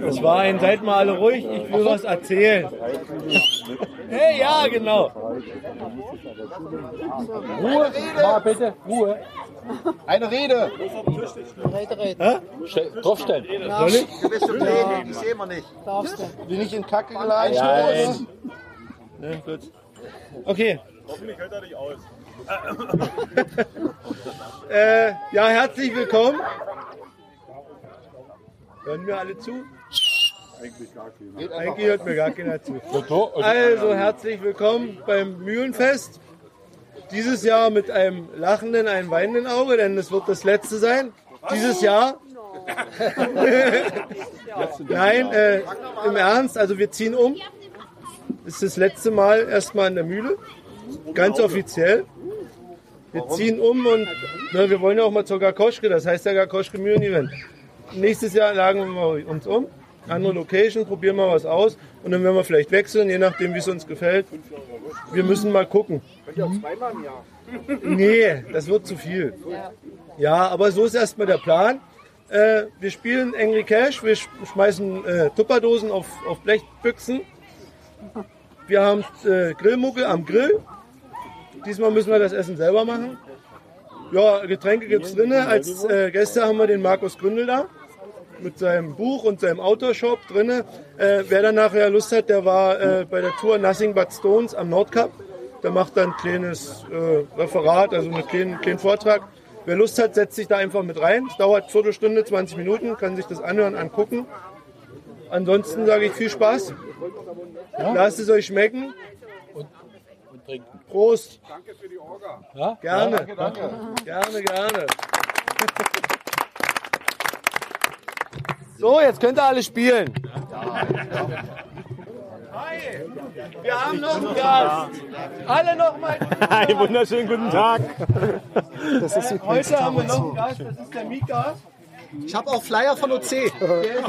Das war ein, seid mal alle ruhig, ich will was erzählen. hey, ja, genau. Ruhe, mal bitte, Ruhe. Eine Rede. Stell, draufstellen. Soll ich? Du bist im Training, das sehen wir nicht. Bin ich in Kacke geladen? Nein. Ne, gut. Okay. Hoffentlich hält er dich aus. Äh, ja, herzlich willkommen. Hören wir alle zu? Eigentlich hört mir gar keiner zu. Also herzlich willkommen beim Mühlenfest. Dieses Jahr mit einem lachenden, einem weinenden Auge, denn es wird das letzte sein. Dieses Jahr. Nein, äh, im Ernst, also wir ziehen um. Das ist das letzte Mal erstmal in der Mühle. Ganz offiziell. Wir ziehen um und na, wir wollen ja auch mal zur Gakoschke, das heißt der Gakoschke Mühlen Event. Nächstes Jahr lagen wir uns um, andere Location, probieren mal was aus und dann werden wir vielleicht wechseln, je nachdem wie es uns gefällt. Wir müssen mal gucken. Nee, das wird zu viel. Ja, aber so ist erstmal der Plan. Äh, wir spielen Angry Cash, wir sch- schmeißen äh, Tupperdosen auf, auf Blechbüchsen. Wir haben äh, Grillmucke am Grill. Diesmal müssen wir das Essen selber machen. Ja, Getränke gibt's drinne. Als äh, Gäste haben wir den Markus Gründel da mit seinem Buch und seinem Autoshop drinne. Äh, wer dann nachher Lust hat, der war äh, bei der Tour Nothing But Stones am Nordkap. Der macht dann ein kleines äh, Referat, also einen kleinen, kleinen Vortrag. Wer Lust hat, setzt sich da einfach mit rein. Es dauert Viertelstunde, 20 Minuten, kann sich das anhören, angucken. Ansonsten sage ich viel Spaß. Lasst es euch schmecken. Trinken. Prost. Ja? Gerne. Gerne, gerne. So, jetzt könnt ihr alle spielen. Hi, wir haben noch einen Gast. Alle noch mal. Einen wunderschönen guten Tag. Heute haben wir noch einen Gast, das ist der Mika. Ich habe auch Flyer von OC. Der ist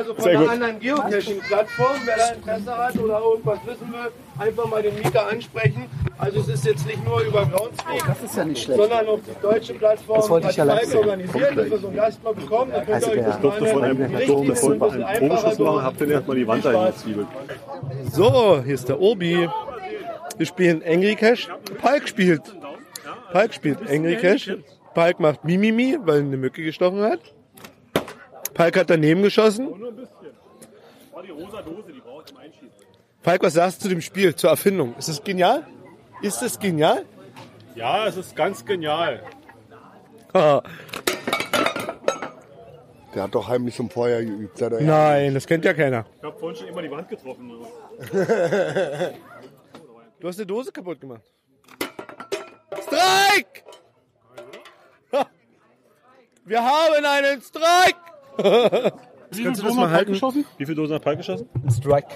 also von einer anderen Geocaching-Plattform. Wer da Interesse hat oder irgendwas wissen will, einfach mal den Mika ansprechen. Also es ist jetzt nicht nur über Groundspeak, Das ist ja nicht schlecht. sondern auch die deutsche Plattform wollte hat ich ja live organisiert, dass wir so einen Gast mal bekommen. Da könnt ihr euch das mal durfte von einem, durfte von ein bisschen einem Probeschuss machen, hab dann erstmal die Wand Viel da Spaß. gezwiebelt. So, hier ist der Obi. Wir spielen Angry Cash. Palk spielt. Palk spielt Angry Cash. Palk macht Mimimi, weil er eine Mücke gestochen hat. Palk hat daneben geschossen. Oh, die rosa Dose, die braucht zum Einschießen. Falk, was sagst du zu dem Spiel, zur Erfindung? Ist es genial? Ist es genial? Ja, es ist ganz genial. Der hat doch heimlich im Feuer geübt. Seit er Nein, das kennt ja keiner. Ich habe vorhin schon immer die Wand getroffen. Du hast eine Dose kaputt gemacht. Strike! Wir haben einen Strike! Kannst du das mal halten? Wie viele Dosen hat Palk geschossen? Strike.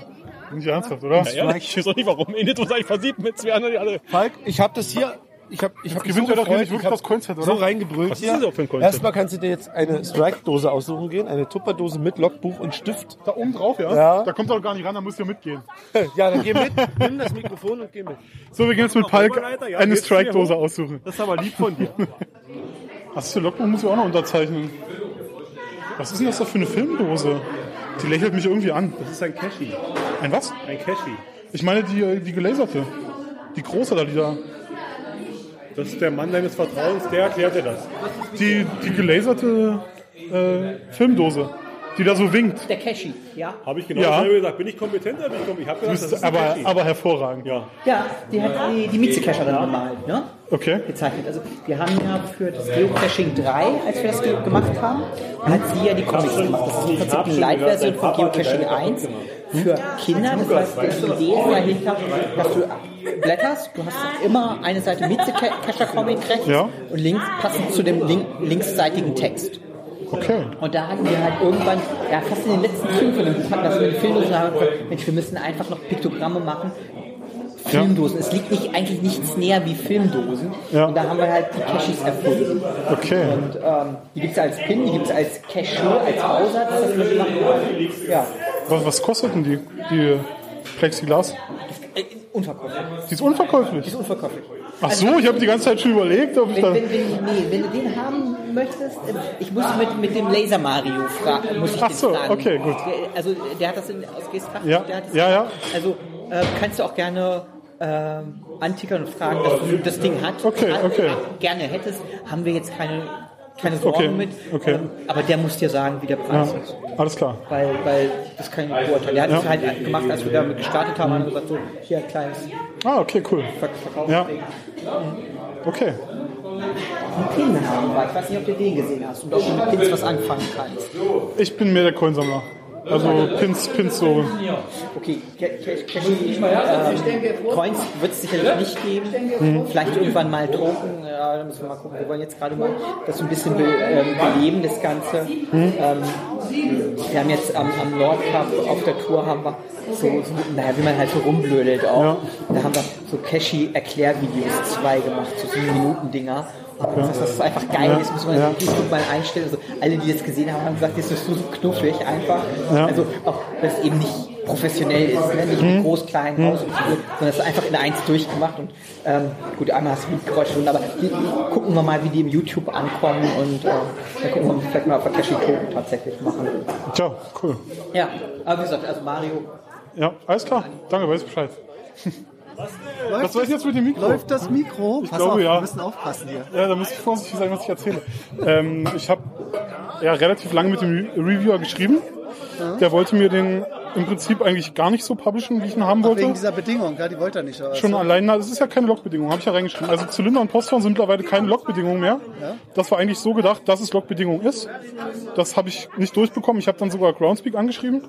Nicht ernsthaft, oder? Ja, ehrlich, ich weiß auch nicht warum. Eine Dose habe ich versiebt mit zwei anderen, die alle. Falk, ich habe das hier. Ich habe ich hab gewinnt so doch nicht wirklich das Coinset, oder? So reingebrüllt Was ist das überhaupt für ein Coinset? Erstmal kannst du dir jetzt eine Strike-Dose aussuchen gehen, eine Tupperdose mit Logbuch und Stift. Da oben drauf, ja? Ja. Da kommt er doch gar nicht ran, da musst du ja mitgehen. Ja, dann geh mit, nimm das Mikrofon und geh mit. So, wir gehen jetzt mit Palk ja, eine Strike-Dose aussuchen. Das ist aber lieb von dir. Was für Logbuch muss ich auch noch unterzeichnen. Was ist denn das da für eine Filmdose? Die lächelt mich irgendwie an. Das ist ein Cashy. Ein was? Ein Cashy. Ich meine die, die gelaserte. Die große da, die da. Das ist der Mann deines Vertrauens, der erklärt dir das. Die, die gelaserte äh, Filmdose. Die da so winkt. Der Cashy, ja. Habe ich genau Ja. dasselbe gesagt. Bin ich kompetent oder bin ich kompetent? Ich habe gesagt, das ist aber, Cashy. aber hervorragend. Ja. Ja, die hat die, die Mieze-Cacher dann gemalt, ne? Okay. Gezeichnet. Also wir haben ja für das Geocaching 3, als wir das ge- gemacht haben, hat sie ja die Comics gemacht. Das ist im Prinzip eine Light-Version von Geocaching 1 für Kinder. Das heißt, die Idee ist dahinter, dass du blätterst, du hast immer eine Seite Mieze-Cacher-Comic rechts Ja. und links passend zu dem link linksseitigen Text. Okay. Und da hatten wir halt irgendwann, ja fast in den letzten fünf von dem Buch hatten wir so eine Filmdose und haben gesagt, Mensch, wir müssen einfach noch Piktogramme machen. Filmdosen. Es liegt nicht, eigentlich nichts näher wie Filmdosen. Ja. Und da haben wir halt die Cashis erfunden. Okay. Und ähm, die gibt es als Pin, die gibt es als Cashew, als Bausatz, dass man die machen kann. Ja, Was, was kostet denn die, die Plexiglas? äh, unverkäuflich. Die ist unverkäuflich. Ist unverkäuflich. Ach so, ich habe die ganze Zeit schon überlegt, ob ich Wenn, da. wenn, wenn, nee, wenn du den haben machen möchtest. Ich muss mit, mit dem Laser Mario fragen. Muss ich Ach so, fragen. okay, gut. Also der hat das in, aus Geesthacht. Ja, der hat das ja, ja. Also äh, kannst du auch gerne ähm, antickern und fragen, dass du das Ding hat. Okay, Äh, okay. gerne hättest, haben wir jetzt keine, keine Sorgen Okay, mit. okay. Ähm, aber der muss dir sagen, wie der Ja, Preis ist. alles klar. Weil, weil das kann ich nicht beurteilen. Der hat es Ja. halt gemacht, als wir damit gestartet haben, und gesagt so, hier ein kleines Ah, okay, cool. Ver Verkauf. Ja. Okay. Ein Pin haben wir. Ich weiß nicht, ob du den gesehen hast und ob du mit Pins was anfangen kannst. Ich bin mehr der Coinsammler. Also Pins, Pins so. Okay, Ca- Ca- Cashy, ähm, Coins wird es sicherlich nicht geben. Vielleicht irgendwann mal Token. Ja, da müssen wir mal gucken. Wir wollen jetzt gerade mal das so ein bisschen be ähm, beleben, das Ganze. Ähm, wir haben jetzt am, am Nord Cup auf der Tour haben wir so, so naja, wie man halt so rumblödelt auch. Ja. Da haben wir so Cashy-Erklärvideos zwei gemacht, so 7 Minuten Dinger. Und das, das ist einfach geil, das muss man Ja. YouTube mal einstellen. Also alle, die das gesehen haben, haben gesagt, das ist so knuffig einfach. Ja. Also auch, dass es eben nicht professionell ist, ne? nicht Mhm. mit groß, klein, raus und so, sondern es ist einfach in eins durchgemacht. Und ähm, gut, einmal hast du Mietgeräusche drin, aber die, die, gucken wir mal, wie die im YouTube ankommen und äh, dann gucken wir vielleicht mal, ob wir Cashy Token tatsächlich machen. Tja, cool. Ja, aber wie gesagt, also Mario, Ja, alles klar. Danke, weiß Bescheid. Was soll ich jetzt mit dem Mikro? Läuft das Mikro? Ich Pass glaube, auf, ja. wir müssen aufpassen hier. Ja, da muss ich vorsichtig sein, was ich erzähle. Ähm, ich habe ja relativ lange mit dem Re Reviewer geschrieben. Der wollte mir den im Prinzip eigentlich gar nicht so publishen, wie ich ihn haben wollte. Wegen dieser Bedingung, ja, die wollte er nicht. Aber Schon so. allein, na, das ist ja keine Logbedingung, habe ich ja reingeschrieben. Also Zylinder und Posthorn sind mittlerweile keine Logbedingungen mehr. Das war eigentlich so gedacht, dass es Logbedingung ist. Das habe ich nicht durchbekommen. Ich habe dann sogar Groundspeak angeschrieben.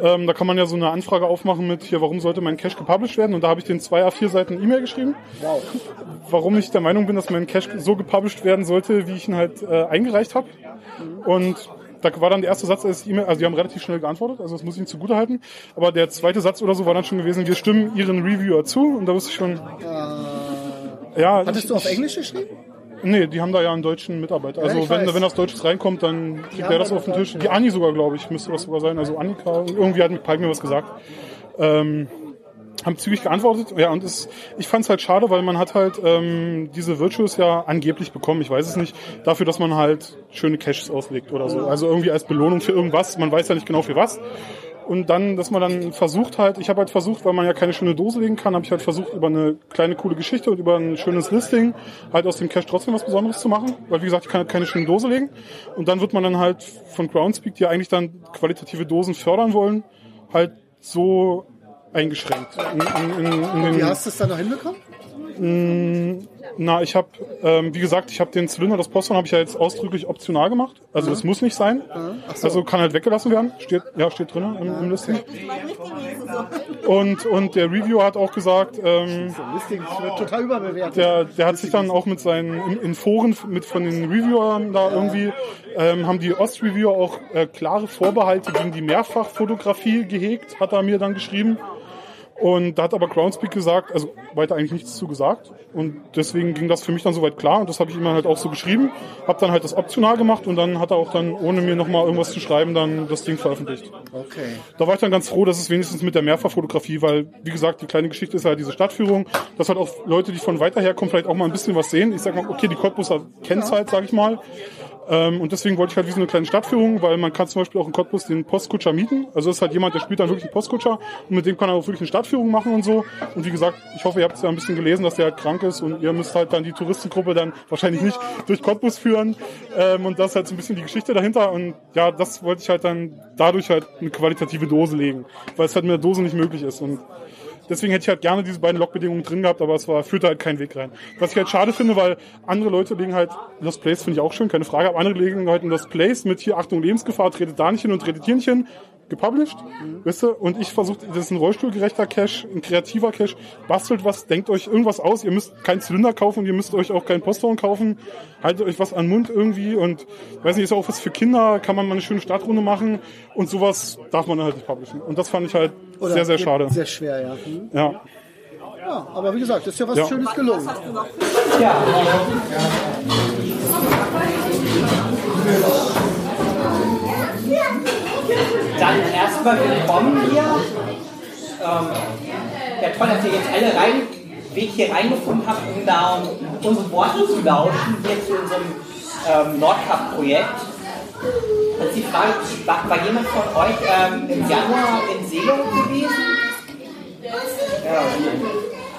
Ähm, da kann man ja so eine Anfrage aufmachen mit, hier, warum sollte mein Cache gepublished werden? Und da habe ich den zwei A4 Seiten E-Mail geschrieben. Warum ich der Meinung bin, dass mein Cache so gepublished werden sollte, wie ich ihn halt äh, eingereicht habe. Und da war dann der erste Satz als E-Mail, also die haben relativ schnell geantwortet, also das muss ich ihnen zugute halten. Aber der zweite Satz oder so war dann schon gewesen, wir stimmen ihren Reviewer zu und da wusste ich schon. Ja, Hattest ich, du auf Englisch geschrieben? Nee, die haben da ja einen deutschen Mitarbeiter. Also ich wenn, weiß. wenn das Deutsches reinkommt, dann kriegt der das auf den Tisch. Die Anni sogar, glaube ich, müsste das sogar sein. Also Annika, irgendwie hat mir Pike mir was gesagt. Ähm, haben zügig geantwortet. Ja, und es, ich fand es halt schade, weil man hat halt ähm, diese Virtues ja angeblich bekommen, ich weiß es nicht, dafür, dass man halt schöne Caches auslegt oder so. Also irgendwie als Belohnung für irgendwas, man weiß ja nicht genau für was. Und dann, dass man dann versucht halt, ich habe halt versucht, weil man ja keine schöne Dose legen kann, habe ich halt versucht, über eine kleine coole Geschichte und über ein schönes Listing halt aus dem Cache trotzdem was Besonderes zu machen. Weil wie gesagt, ich kann halt keine schöne Dose legen. Und dann wird man dann halt von Groundspeak, die ja eigentlich dann qualitative Dosen fördern wollen, halt so eingeschränkt. In, Wie hast du es dann noch hinbekommen? na, ich habe, ähm, wie gesagt, ich habe den Zylinder, das Posthorn habe ich ja jetzt ausdrücklich optional gemacht. Also das muss nicht sein. Also kann halt weggelassen werden. Steht, ja, steht drin im, im Listing. Und, und der Reviewer hat auch gesagt, ähm, Listing wird total überbewertet. der, der hat sich dann auch mit seinen, in, in Foren mit von den Reviewern da irgendwie, ähm, haben die Ost-Reviewer auch äh, klare Vorbehalte gegen die Mehrfachfotografie gehegt, hat er mir dann geschrieben. Und da hat aber Groundspeak gesagt, also weiter eigentlich nichts zu gesagt. Und deswegen ging das für mich dann soweit klar und das habe ich ihm halt auch so geschrieben. Hab dann halt das optional gemacht und dann hat er auch dann, ohne mir nochmal irgendwas zu schreiben, dann das Ding veröffentlicht. Okay. Da war ich dann ganz froh, dass es wenigstens mit der Mehrfachfotografie, weil, wie gesagt, die kleine Geschichte ist halt diese Stadtführung, dass halt auch Leute, die von weiter her kommen, vielleicht auch mal ein bisschen was sehen. Ich sag mal, okay, die Cottbuser kennt's halt, sag ich mal. Ähm, und deswegen wollte ich halt wie so eine kleine Stadtführung, weil man kann zum Beispiel auch in Cottbus den Postkutscher mieten. Also das ist halt jemand, der spielt dann wirklich einen Postkutscher und mit dem kann er auch wirklich eine Stadtführung machen und so. Und wie gesagt, ich hoffe, ihr habt es ja ein bisschen gelesen, dass der halt krank ist und ihr müsst halt dann die Touristengruppe dann wahrscheinlich nicht durch Cottbus führen. Ähm, und das ist halt so ein bisschen die Geschichte dahinter. Und ja, das wollte ich halt dann dadurch halt eine qualitative Dose legen, weil es halt mit der Dose nicht möglich ist. Und Deswegen hätte ich halt gerne diese beiden Logbedingungen drin gehabt, aber es war, führte halt keinen Weg rein. Was ich halt schade finde, weil andere Leute legen halt, Lost Place finde ich auch schön, keine Frage, aber andere legen halt ein Lost Place mit hier Achtung Lebensgefahr, tretet da nicht hin und tretet hier nicht hin, gepublished, wisst ihr? Und ich versuche, das ist ein rollstuhlgerechter Cache, ein kreativer Cache, bastelt was, denkt euch irgendwas aus, ihr müsst keinen Zylinder kaufen, ihr müsst euch auch keinen Posthorn kaufen, haltet euch was an den Mund irgendwie und, weiß nicht, ist auch was für Kinder, kann man mal eine schöne Startrunde machen und sowas darf man halt nicht publishen. Und das fand ich halt Oder sehr, sehr schade. Sehr schwer, ja. Hm. Ja. ja. Aber wie gesagt, ist ja was Ja. Schönes gelungen. Dann erstmal willkommen hier. Ähm, ja, toll, dass ihr jetzt alle rein, Weg hier reingefunden habt, um da unsere Worte zu lauschen, hier zu unserem ähm, Nordkap-Projekt. Und die Frage, war, war jemand von euch ähm, im Januar in Selo gewesen? Ja,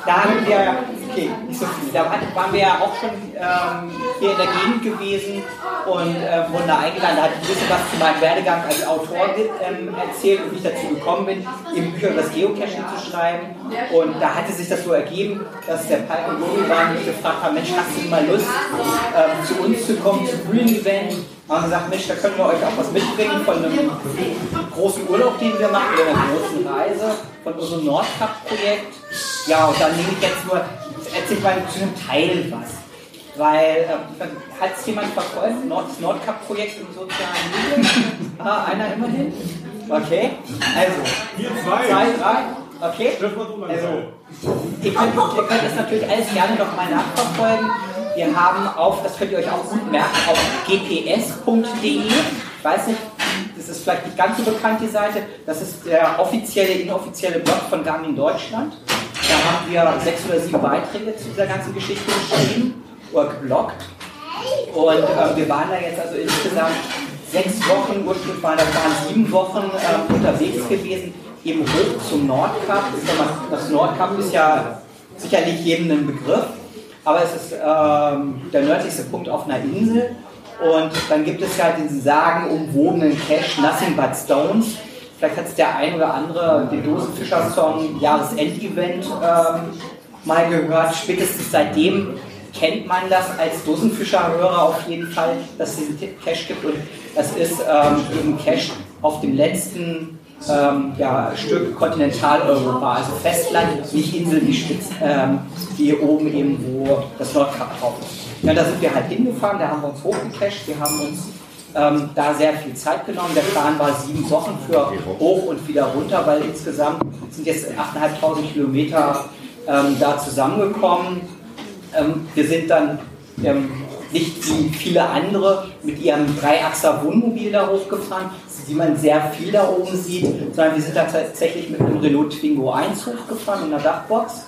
da haben wir, okay, nicht so viel. Da waren wir ja auch schon ähm, hier in der Gegend gewesen und äh, wurden da eingeladen. Da hatte ich ein bisschen was zu meinem Werdegang als Autor ähm, erzählt und wie ich dazu gekommen bin, eben Bücher über das Geocaching zu schreiben. Und da hatte sich das so ergeben, dass der Palk und Lori waren und mich gefragt haben, Mensch, hast du mal Lust, ähm, zu uns zu kommen, zum Green Event? Haben gesagt, Mensch, da können wir euch auch was mitbringen von einem großen Urlaub, den wir machen, oder einer großen Reise, von unserem Nordkap-Projekt. Ja, und dann nehme ich jetzt nur, erzähle ich mal zu einem Teil was. Weil, äh, hat es jemand verfolgt, Nord das Nordkap-Projekt im sozialen Medien? ah, einer immerhin? Okay, also. Wir zwei. Zwei, drei, okay. Also, ihr könnt, ihr könnt das natürlich alles gerne nochmal nachverfolgen. Wir haben auf, das könnt ihr euch auch gut merken, auf gps.de, ich weiß nicht, das ist vielleicht nicht ganz so bekannt, die Seite, das ist der offizielle, inoffizielle Blog von Garmin Deutschland. Da haben wir sechs oder sieben Beiträge zu dieser ganzen Geschichte geschrieben oder gebloggt. Und äh, wir waren da jetzt also insgesamt sechs Wochen, ursprünglich waren das waren sieben Wochen äh, unterwegs gewesen, eben hoch zum Nordkap. Das Nordkap ist ja sicherlich jedem ein Begriff aber es ist ähm, der nördlichste Punkt auf einer Insel. Und dann gibt es ja diesen sagenumwobenen Cache Nothing But Stones. Vielleicht hat es der ein oder andere den Dosenfischer-Song Jahresendevent ähm, mal gehört. Spätestens seitdem kennt man das als Dosenfischer-Hörer auf jeden Fall, dass es diesen Cache gibt. Und das ist ähm, eben Cache auf dem letzten ähm, ja, Stück Kontinentaleuropa, also Festland, nicht Insel wie Spitz, ähm, wie oben eben, wo das Nordkap drauf ist. Ja, da sind wir halt hingefahren, da haben wir uns hochgecached, wir haben uns ähm, da sehr viel Zeit genommen. Der Plan war sieben Wochen für hoch und wieder runter, weil insgesamt sind jetzt 8.500 Kilometer ähm, da zusammengekommen. Ähm, wir sind dann ähm, nicht wie viele andere mit ihrem Dreiachser Wohnmobil da hochgefahren, wie man sehr viel da oben sieht, sondern wir sind da tatsächlich mit einem Renault Twingo 1 hochgefahren in einer Dachbox.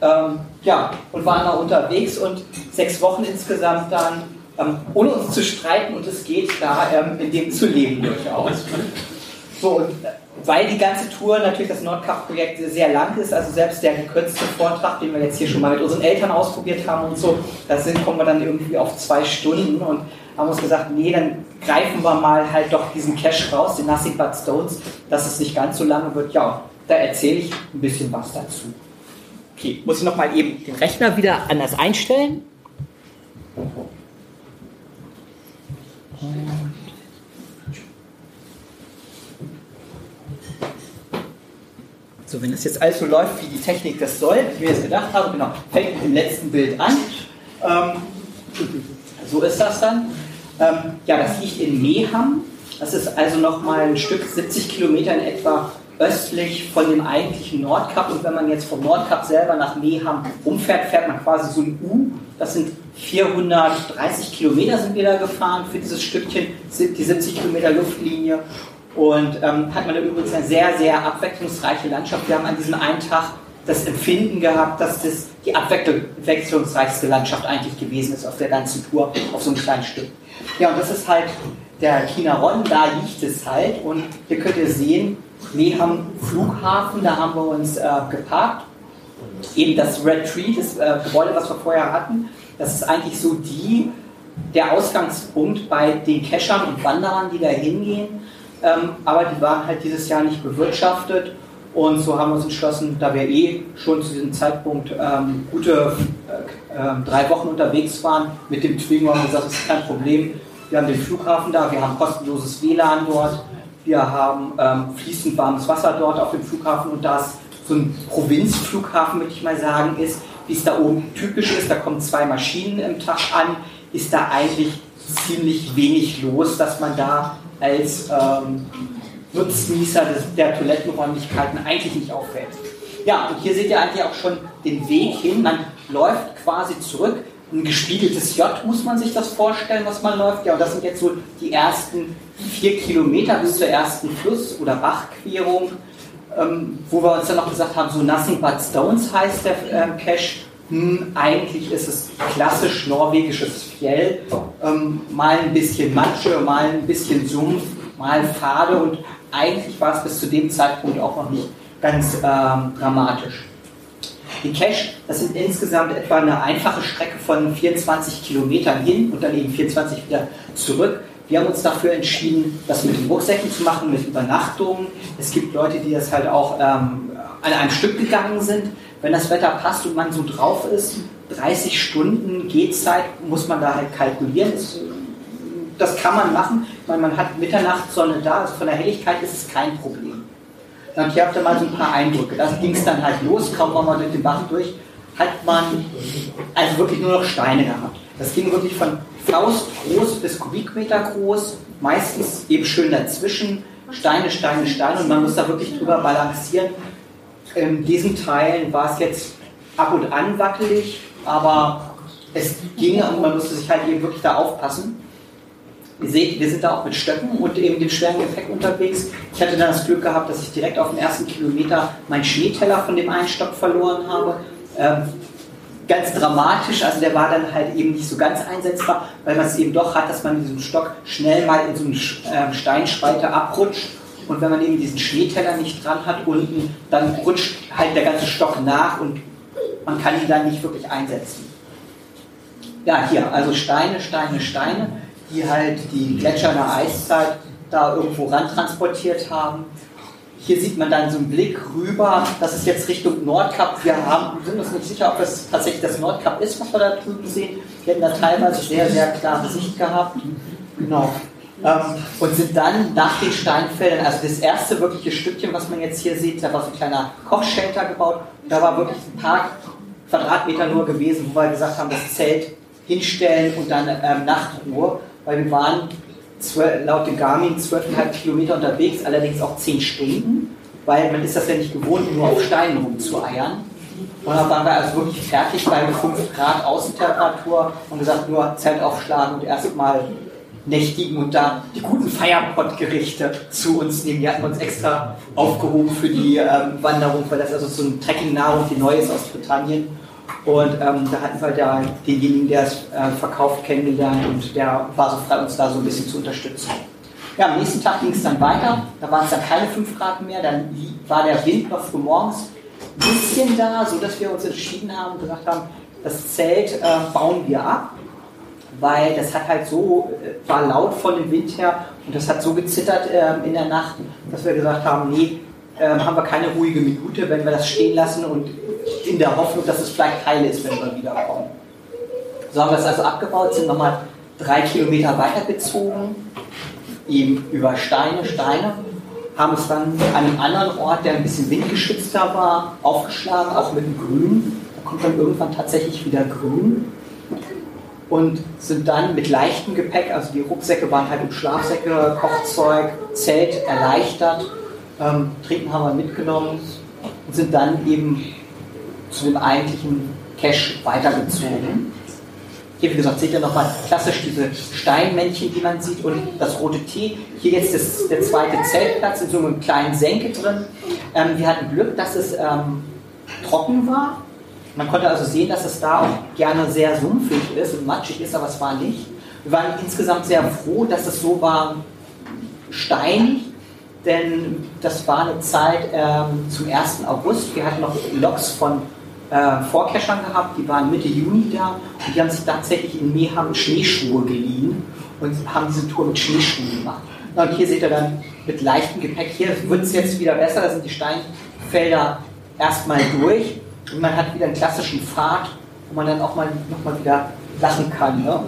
Ähm, ja, und waren da unterwegs und sechs Wochen insgesamt dann, ähm, ohne uns zu streiten und es geht da ähm, in dem zu leben durchaus. So, und weil die ganze Tour natürlich das Nordkap-Projekt sehr lang ist, also selbst der gekürzte Vortrag, den wir jetzt hier schon mal mit unseren Eltern ausprobiert haben und so, da sind, kommen wir dann irgendwie auf zwei Stunden und haben uns gesagt, nee, dann greifen wir mal halt doch diesen Cash raus, den Nothing But Stones, dass es nicht ganz so lange wird. Ja, da erzähle ich ein bisschen was dazu. Okay, muss ich nochmal eben den Rechner wieder anders einstellen. So, wenn das jetzt alles so läuft, wie die Technik das soll, wie mir das gedacht habe, genau, fängt mit dem letzten Bild an. Ähm, so ist das dann. Ähm, ja, das liegt in Meham. Das ist also nochmal ein Stück 70 Kilometer in etwa östlich von dem eigentlichen Nordkap. Und wenn man jetzt vom Nordkap selber nach Meham umfährt, fährt man quasi so ein U. Das sind 430 Kilometer sind wir da gefahren für dieses Stückchen, die 70 Kilometer Luftlinie. Und ähm, hat man da übrigens eine sehr, sehr abwechslungsreiche Landschaft. Wir haben an diesem einen Tag das Empfinden gehabt, dass das die abwechslungsreichste Landschaft eigentlich gewesen ist auf der ganzen Tour, auf so einem kleinen Stück. Ja, und das ist halt der Chinaron, da liegt es halt. Und hier könnt ihr sehen, wir haben Flughafen, da haben wir uns äh, geparkt. Eben das Red Tree, das äh, Gebäude, was wir vorher hatten, das ist eigentlich so die, der Ausgangspunkt bei den Keschern und Wanderern, die da hingehen. Ähm, aber die waren halt dieses Jahr nicht bewirtschaftet und so haben wir uns entschlossen, da wir eh schon zu diesem Zeitpunkt ähm, gute äh, äh, drei Wochen unterwegs waren, mit dem Twingo haben wir gesagt, das ist kein Problem. Wir haben den Flughafen da, wir haben kostenloses WLAN dort, wir haben ähm, fließend warmes Wasser dort auf dem Flughafen und da es so ein Provinzflughafen, würde ich mal sagen, ist, wie es da oben typisch ist, da kommen zwei Maschinen im Tag an, ist da eigentlich ziemlich wenig los, dass man da als ähm, Nutznießer der Toilettenräumlichkeiten eigentlich nicht auffällt. Ja, und hier seht ihr eigentlich auch schon den Weg hin. Man läuft quasi zurück. Ein gespiegeltes J muss man sich das vorstellen, was man läuft. Ja, und das sind jetzt so die ersten vier Kilometer bis zur ersten Fluss- oder Bachquerung, ähm, wo wir uns dann noch gesagt haben, so Nothing But Stones heißt der ähm, Cache. hm, eigentlich ist es klassisch norwegisches Fjell, ähm, mal ein bisschen Matsche, mal ein bisschen Sumpf, mal Pfade und eigentlich war es bis zu dem Zeitpunkt auch noch nicht ganz ähm, dramatisch. Die Cache, das sind insgesamt etwa eine einfache Strecke von 24 Kilometern hin und dann eben 24 wieder zurück. Wir haben uns dafür entschieden, das mit den Rucksäcken zu machen, mit Übernachtungen. Es gibt Leute, die das halt auch ähm, an einem Stück gegangen sind. Wenn das Wetter passt und man so drauf ist, 30 Stunden Gehzeit muss man da halt kalkulieren. Das, das kann man machen, weil man hat Mitternachtssonne da, also von der Helligkeit ist es kein Problem. Und hier habt ihr mal so ein paar Eindrücke. Da ging es dann halt los, kaum war man durch den Bach durch, hat man also wirklich nur noch Steine gehabt. Das ging wirklich von Faust groß bis Kubikmeter groß, meistens eben schön dazwischen, Steine, Steine, Steine und man muss da wirklich drüber balancieren. In diesen Teilen war es jetzt ab und an wackelig, aber es ging und man musste sich halt eben wirklich da aufpassen. Ihr seht, wir sind da auch mit Stöcken und eben dem schweren Gepäck unterwegs. Ich hatte dann das Glück gehabt, dass ich direkt auf dem ersten Kilometer meinen Schneeteller von dem einen Stock verloren habe. Ähm, ganz dramatisch, also der war dann halt eben nicht so ganz einsetzbar, weil man es eben doch hat, dass man mit diesem Stock schnell mal in so eine ähm, Steinspalte abrutscht und wenn man eben diesen Schneeteller nicht dran hat unten, dann rutscht halt der ganze Stock nach und man kann ihn dann nicht wirklich einsetzen. Ja, hier, also Steine, Steine, Steine, die halt die Gletscher in der Eiszeit da irgendwo ran transportiert haben. Hier sieht man dann so einen Blick rüber, das ist jetzt Richtung Nordkap. Wir haben, sind uns nicht sicher, ob das tatsächlich das Nordkap ist, was wir da drüben sehen. Wir hätten da teilweise sehr, sehr klare Sicht gehabt. Genau. Ähm, und sind dann nach den Steinfeldern, also das erste wirkliche Stückchen, was man jetzt hier sieht, da war so ein kleiner Kochshelter gebaut. Da war wirklich ein paar Quadratmeter nur gewesen, wo wir gesagt haben, das Zelt hinstellen und dann ähm, Nachtruhe, weil wir waren laut dem Garmin 12,5 Kilometer unterwegs, allerdings auch 10 Stunden, weil man ist das ja nicht gewohnt, nur auf Steinen rumzueiern. Und dann waren wir also wirklich fertig bei 5 Grad Außentemperatur und gesagt, nur Zelt aufschlagen und erstmal nächtigen und da die guten Feierpottgerichte zu uns nehmen. Die hatten wir uns extra aufgehoben für die ähm, Wanderung, weil das also so eine Trekking-Nahrung, die neu ist aus Britannien. Und ähm, da hatten wir da denjenigen, der es äh, verkauft, kennengelernt und der war so frei, uns da so ein bisschen zu unterstützen. Ja, am nächsten Tag ging es dann weiter. Da waren es dann keine 5 Grad mehr. Dann war der Wind noch früh morgens ein bisschen da, sodass wir uns entschieden haben und gesagt haben, das Zelt äh, bauen wir ab weil das hat halt so, äh, war laut von dem Wind her und das hat so gezittert äh, in der Nacht, dass wir gesagt haben, nee, äh, haben wir keine ruhige Minute, wenn wir das stehen lassen und in der Hoffnung, dass es vielleicht heil ist, wenn wir wiederkommen. So haben wir es also abgebaut, sind nochmal drei Kilometer weitergezogen, eben über Steine, Steine, haben es dann an einem anderen Ort, der ein bisschen windgeschützter war, aufgeschlagen, auch mit dem Grün. Da kommt dann irgendwann tatsächlich wieder Grün und sind dann mit leichtem Gepäck, also die Rucksäcke waren halt um Schlafsäcke, Kochzeug, Zelt erleichtert, ähm, Trinken haben wir mitgenommen und sind dann eben zu dem eigentlichen Cache weitergezogen. Hier, wie gesagt, seht ihr nochmal klassisch diese Steinmännchen, die man sieht und das rote T. Hier jetzt ist der zweite Zeltplatz in so einem kleinen Senke drin. Ähm, wir hatten Glück, dass es ähm, trocken war man konnte also sehen, dass es da auch gerne sehr sumpfig ist und matschig ist, aber es war nicht. Wir waren insgesamt sehr froh, dass es so war steinig, denn das war eine Zeit ähm, zum 1. August. Wir hatten noch Loks von äh, Vorkeschern gehabt, die waren Mitte Juni da und die haben sich tatsächlich in Meham Schneeschuhe geliehen und haben diese Tour mit Schneeschuhen gemacht. Und hier seht ihr dann mit leichtem Gepäck, hier wird es jetzt wieder besser, da sind die Steinfelder erstmal durch und man hat wieder einen klassischen Pfad, wo man dann auch mal nochmal wieder lachen kann. Ne?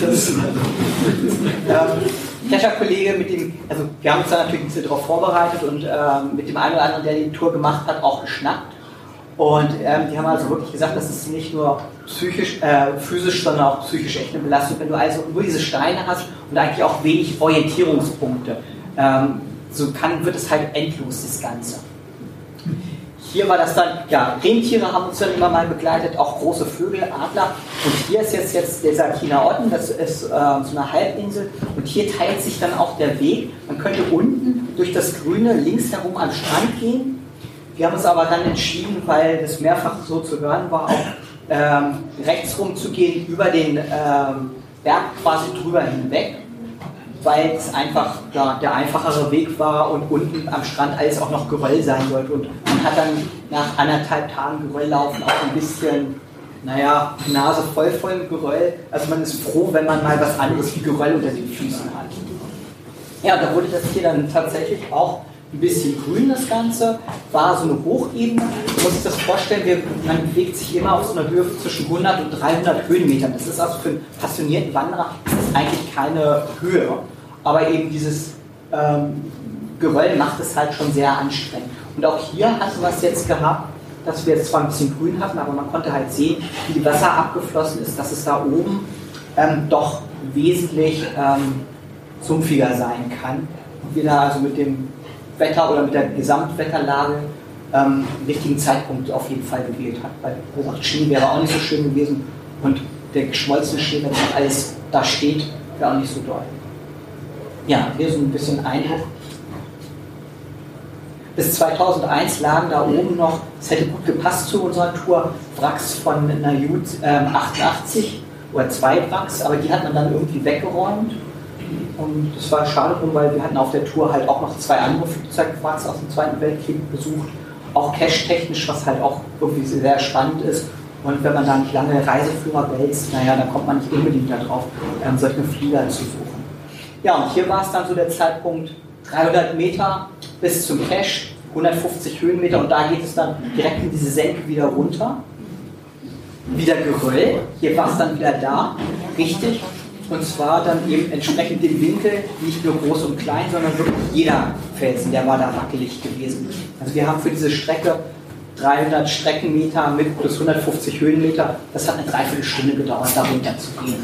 Das, ähm, Kescher-Kollege, mit dem, also wir haben uns da natürlich ein bisschen darauf vorbereitet und ähm, mit dem einen oder anderen, der die Tour gemacht hat, auch geschnackt. Und ähm, die haben also wirklich gesagt, das ist nicht nur psychisch, äh, physisch, sondern auch psychisch echt eine Belastung, wenn du also nur diese Steine hast und eigentlich auch wenig Orientierungspunkte. Ähm, so kann, wird es halt endlos, das Ganze. Hier war das dann, ja, Rentiere haben uns dann immer mal begleitet, auch große Vögel, Adler. Und hier ist jetzt, jetzt dieser China Otten, das ist äh, so eine Halbinsel. Und hier teilt sich dann auch der Weg. Man könnte unten durch das Grüne links herum am Strand gehen. Wir haben uns aber dann entschieden, weil das mehrfach so zu hören war, auch ähm, rechts rum zu gehen, über den ähm, Berg quasi drüber hinweg, weil es einfach ja, der einfachere Weg war und unten am Strand alles auch noch Geröll sein sollte. Und man hat dann nach anderthalb Tagen Gerölllaufen auch ein bisschen, naja, Nase voll voll Geröll. Also man ist froh, wenn man mal was anderes wie Geröll unter den Füßen hat. Ja, da wurde das hier dann tatsächlich auch ein bisschen grün, das Ganze. War so eine Hochebene. Man muss sich das vorstellen, wir, man bewegt sich immer auf so einer Höhe zwischen 100 und 300 Höhenmetern. Das ist also für einen passionierten Wanderer eigentlich keine Höhe. Aber eben dieses ähm, Geröll macht es halt schon sehr anstrengend. Und auch hier hatten wir es jetzt gehabt, dass wir jetzt zwar ein bisschen grün hatten, aber man konnte halt sehen, wie die Wasser abgeflossen ist, dass es da oben ähm, doch wesentlich ähm, sumpfiger sein kann. Und wir da also mit dem Wetter oder mit der Gesamtwetterlage ähm, richtigen Zeitpunkt auf jeden Fall gewählt hat. Weil, wie gesagt, Schnee wäre auch nicht so schön gewesen und der geschmolzene Schnee, wenn noch alles da steht, wäre auch nicht so doll. Ja, hier so ein bisschen Eindruck. Bis 2001 lagen da oben noch, es hätte gut gepasst zu unserer Tour, Wracks von Jut ähm, 88 oder zwei Wracks, aber die hat man dann irgendwie weggeräumt. Und das war schade drum, weil wir hatten auf der Tour halt auch noch zwei andere Flugzeugwracks aus dem Zweiten Weltkrieg besucht. Auch cache-technisch, was halt auch irgendwie sehr spannend ist. Und wenn man da nicht lange Reiseführer wälzt, naja, dann kommt man nicht unbedingt darauf, ähm, solche Flieger zu suchen. Ja, und hier war es dann so der Zeitpunkt 300 Meter bis zum Cache, 150 Höhenmeter und da geht es dann direkt in diese Senke wieder runter. Wieder Geröll, hier war es dann wieder da, richtig. Und zwar dann eben entsprechend dem Winkel, nicht nur groß und klein, sondern wirklich jeder Felsen, der war da wackelig gewesen. Also wir haben für diese Strecke 300 Streckenmeter mit plus 150 Höhenmeter, das hat eine Dreiviertelstunde gedauert, da runter zu gehen.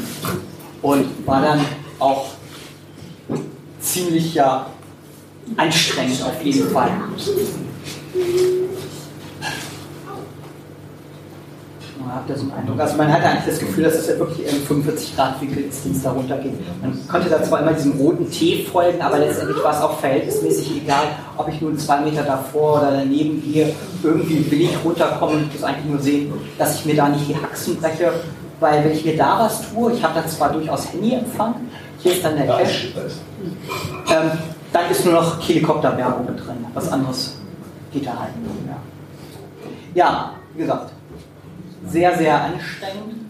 Und war dann auch ziemlich ja, anstrengend auf jeden Fall. Man hat das Eindruck. Also man hatte eigentlich das Gefühl, dass es ja wirklich im 45 Grad Winkel ist, den es da runtergeht. Man konnte da zwar immer diesem roten T folgen, aber letztendlich war es auch verhältnismäßig egal, ob ich nun zwei Meter davor oder daneben gehe. Irgendwie will ich runterkommen und muss eigentlich nur sehen, dass ich mir da nicht die Haxen breche. Weil wenn ich mir da was tue, ich habe da zwar durchaus Handyempfang, hier ist dann der Cache, ähm, dann ist nur noch Helikopterwerbung mit drin. Was anderes geht da halt nicht mehr. Ja, wie gesagt, sehr, sehr anstrengend.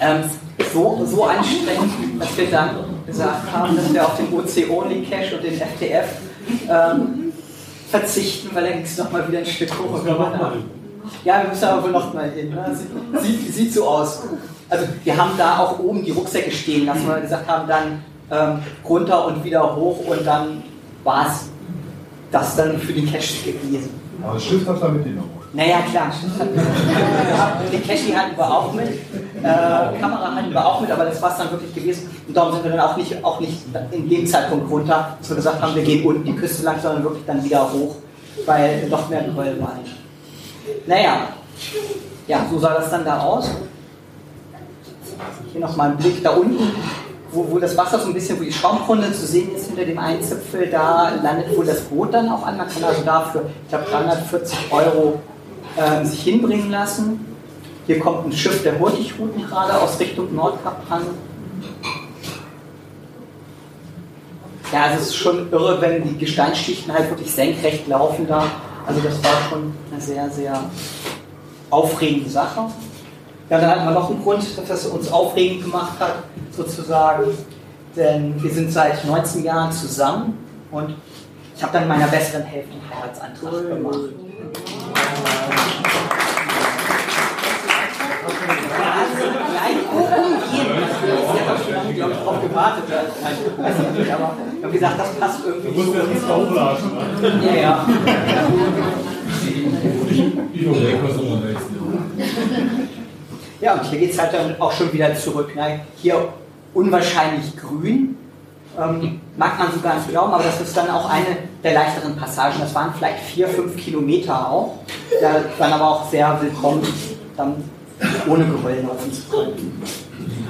Ähm, so, so anstrengend, dass wir dann gesagt haben, dass wir auf den OC-Only-Cache und den FTF ähm, verzichten, weil dann ging es nochmal wieder ein Stück hoch. Ja, wir müssen aber wohl nochmal hin. Ne? Sieht, sieht, so aus. Also wir haben da auch oben die Rucksäcke stehen lassen, weil wir gesagt haben, dann ähm, runter und wieder hoch und dann war es das dann für den Cache gewesen. Aber das Schiff hat da mitgenommen. Naja, klar. Den Cache hatten wir auch mit, äh, Kamera hatten wir auch mit, aber das war es dann wirklich gewesen. Und darum sind wir dann auch nicht, auch nicht in dem Zeitpunkt runter, dass wir gesagt haben, wir gehen unten die Küste lang, sondern wirklich dann wieder hoch, weil noch mehr Geröll war. Naja, ja, so sah das dann da aus. Hier nochmal ein Blick da unten, wo, wo das Wasser so ein bisschen, wo die Schaumkrone zu sehen ist hinter dem einen Zipfel, da landet wohl das Boot dann auch an. Man kann also dafür, ich glaube, 340 Euro ähm, sich hinbringen lassen. Hier kommt ein Schiff der Hurtigruten gerade aus Richtung Nordkap an. Ja, es ist schon irre, wenn die Gesteinsschichten halt wirklich senkrecht laufen da. Also das war schon eine sehr, sehr aufregende Sache. Ja, dann hatten wir noch einen Grund, dass das uns aufregend gemacht hat, sozusagen. Denn wir sind seit 19 Jahren zusammen und ich habe dann meiner besseren Hälfte einen Heiratsantrag gemacht. Ich, habe gesagt, das passt irgendwie nicht. Du musst ja nicht hochladen. Ja, ja. Ja, und hier geht es halt dann auch schon wieder zurück. Ne? Hier unwahrscheinlich grün. Ähm, mag man sogar nicht glauben, aber das ist dann auch eine der leichteren Passagen. Das waren vielleicht vier, fünf Kilometer auch. Da dann aber auch sehr willkommen, dann ohne Geröll laufen zu können.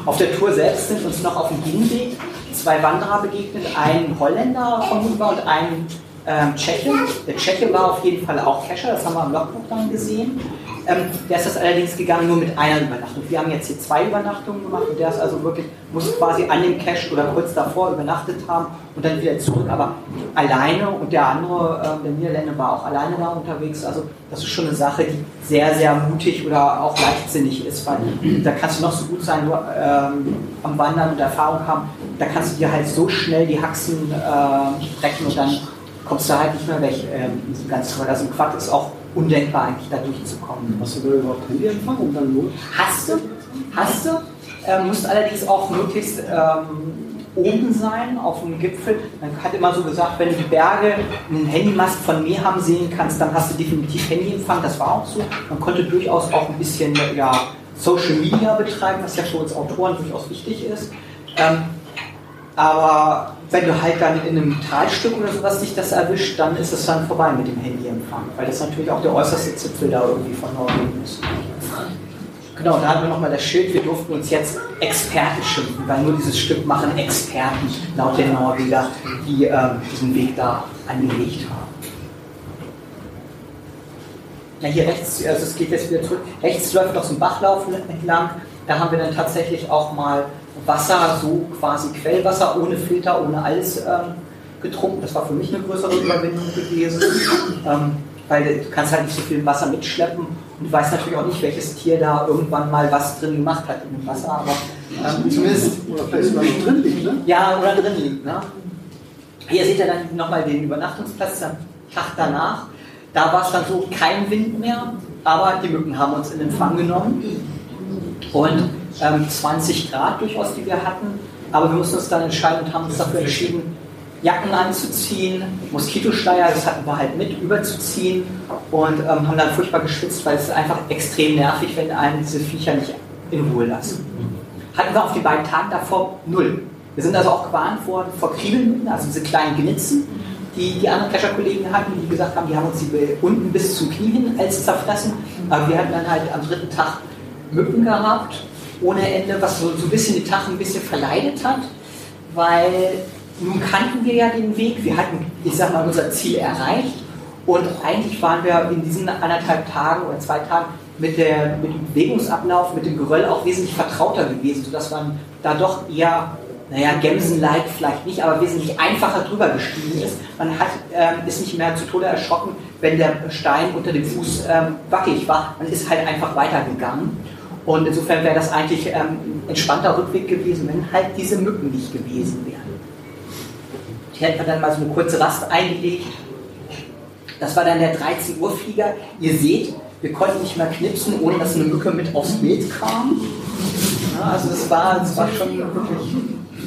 Auf der Tour selbst sind uns noch auf dem Hinweg zwei Wanderer begegnet, ein Holländer vermutbar und ein ähm, Tscheche. Der Tscheche war auf jeden Fall auch Cacher, das haben wir im Logbuch dann gesehen. Ähm, der ist das allerdings gegangen nur mit einer Übernachtung. Wir haben jetzt hier zwei Übernachtungen gemacht und der ist also wirklich, muss quasi an dem Cache oder kurz davor übernachtet haben und dann wieder zurück, aber alleine und der andere, äh, der Niederländer war auch alleine da unterwegs. Also das ist schon eine Sache, die sehr, sehr mutig oder auch leichtsinnig ist, weil da kannst du noch so gut sein, nur ähm, am Wandern und Erfahrung haben, da kannst du dir halt so schnell die Haxen äh, und dann kommst du halt nicht mehr weg. Ähm, ganz Also im Quad ist auch undenkbar eigentlich da durchzukommen. Hast du da überhaupt Handyempfang und dann los? Hast du, hast du, äh, musst allerdings auch möglichst ähm, oben sein, auf dem Gipfel. Man hat immer so gesagt, wenn du die Berge einen Handymast von mir haben sehen kannst, dann hast du definitiv Handyempfang. Das war auch so. Man konnte durchaus auch ein bisschen ja, Social Media betreiben, was ja für uns Autoren durchaus wichtig ist. Ähm, aber wenn du halt dann in einem Talstück oder sowas dich das erwischt, dann ist es dann vorbei mit dem Handyempfang, weil das natürlich auch der äußerste Zipfel da irgendwie von Norwegen ist. Genau, da haben wir nochmal das Schild, wir durften uns jetzt Experten schimpfen, weil nur dieses Stück machen Experten laut den Norweger, die äh, diesen Weg da angelegt haben. Ja, hier rechts, also es geht jetzt wieder zurück, rechts läuft noch so ein Bachlauf entlang, da haben wir dann tatsächlich auch mal Wasser, so quasi Quellwasser, ohne Filter, ohne alles ähm, getrunken. Das war für mich eine größere Überwindung gewesen, ähm, weil du kannst halt nicht so viel Wasser mitschleppen und du weißt natürlich auch nicht, welches Tier da irgendwann mal was drin gemacht hat in dem Wasser, aber ähm, zumindest... Oder vielleicht sogar drin liegt, ne? Ja, oder drin liegt, ne? Hier seht ihr dann nochmal den Übernachtungsplatz, der Tag danach. Da war es dann so kein Wind mehr, aber die Mücken haben uns in Empfang genommen. Und ähm, 20 Grad durchaus, die wir hatten. Aber wir mussten uns dann entscheiden und haben uns dafür entschieden, Jacken anzuziehen, Moskitoschleier, das hatten wir halt mit, überzuziehen und ähm, haben dann furchtbar geschwitzt, weil es einfach extrem nervig, wenn einen diese Viecher nicht in Ruhe lassen. Hatten wir auf die beiden Tage davor null. Wir sind also auch gewarnt worden vor Kriebelmücken, also diese kleinen Gnitzen, die die anderen Kescher-Kollegen hatten, die gesagt haben, die haben uns die unten bis zum Knie hin als zerfressen. Aber wir hatten dann halt am dritten Tag Mücken gehabt ohne Ende, was so, so ein bisschen die Tag ein bisschen verleidet hat, weil nun kannten wir ja den Weg, wir hatten, ich sag mal, unser Ziel erreicht und eigentlich waren wir in diesen anderthalb Tagen oder zwei Tagen mit, der, mit dem Bewegungsablauf, mit dem Geröll auch wesentlich vertrauter gewesen, sodass man da doch eher, naja, Gemsenleid vielleicht nicht, aber wesentlich einfacher drüber gestiegen ist. Man hat, ähm, ist nicht mehr zu Tode erschrocken, wenn der Stein unter dem Fuß ähm, wackelig war. Man ist halt einfach weitergegangen. Und insofern wäre das eigentlich ähm, ein entspannter Rückweg gewesen, wenn halt diese Mücken nicht gewesen wären. Hier hätten wir dann mal so eine kurze Rast eingelegt. Das war dann der 13 Uhr Flieger. Ihr seht, wir konnten nicht mehr knipsen, ohne dass eine Mücke mit aufs Bild kam. Ja, also das war, das war schon wirklich.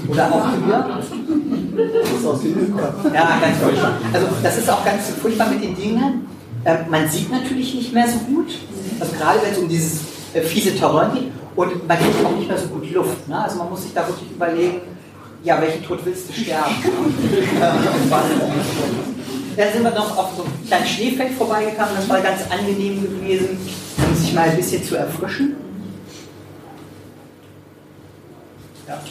Oder auch hier. Ja, ganz furchtbar. Also das ist auch ganz furchtbar mit den Dingen. Ähm, man sieht natürlich nicht mehr so gut. Also gerade wenn es um dieses äh, fiese geht und man kriegt auch nicht mehr so gut Luft. Ne? Also man muss sich da wirklich überlegen, ja, welchen Tod willst du sterben? Dann sind wir noch auf so einem kleinen Schneefeld vorbeigekommen, das war ganz angenehm gewesen, um sich mal ein bisschen zu erfrischen. Ja.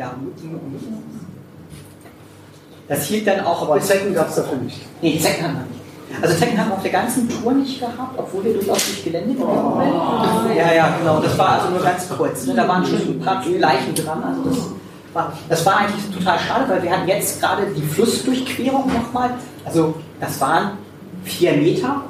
Ja, das hielt dann auch. Aber Zecken gab es dafür nicht. Nee, Zecken haben wir nicht. Also Zecken haben wir auf der ganzen Tour nicht gehabt, obwohl wir durchaus durch Gelände gegangen sind. Ja, ja, genau. Das war also nur ganz kurz. Ne? Da waren schon ein paar Leichen dran. Also das war, das war eigentlich total schade, weil wir hatten jetzt gerade die Flussdurchquerung nochmal. Also das waren vier Meter.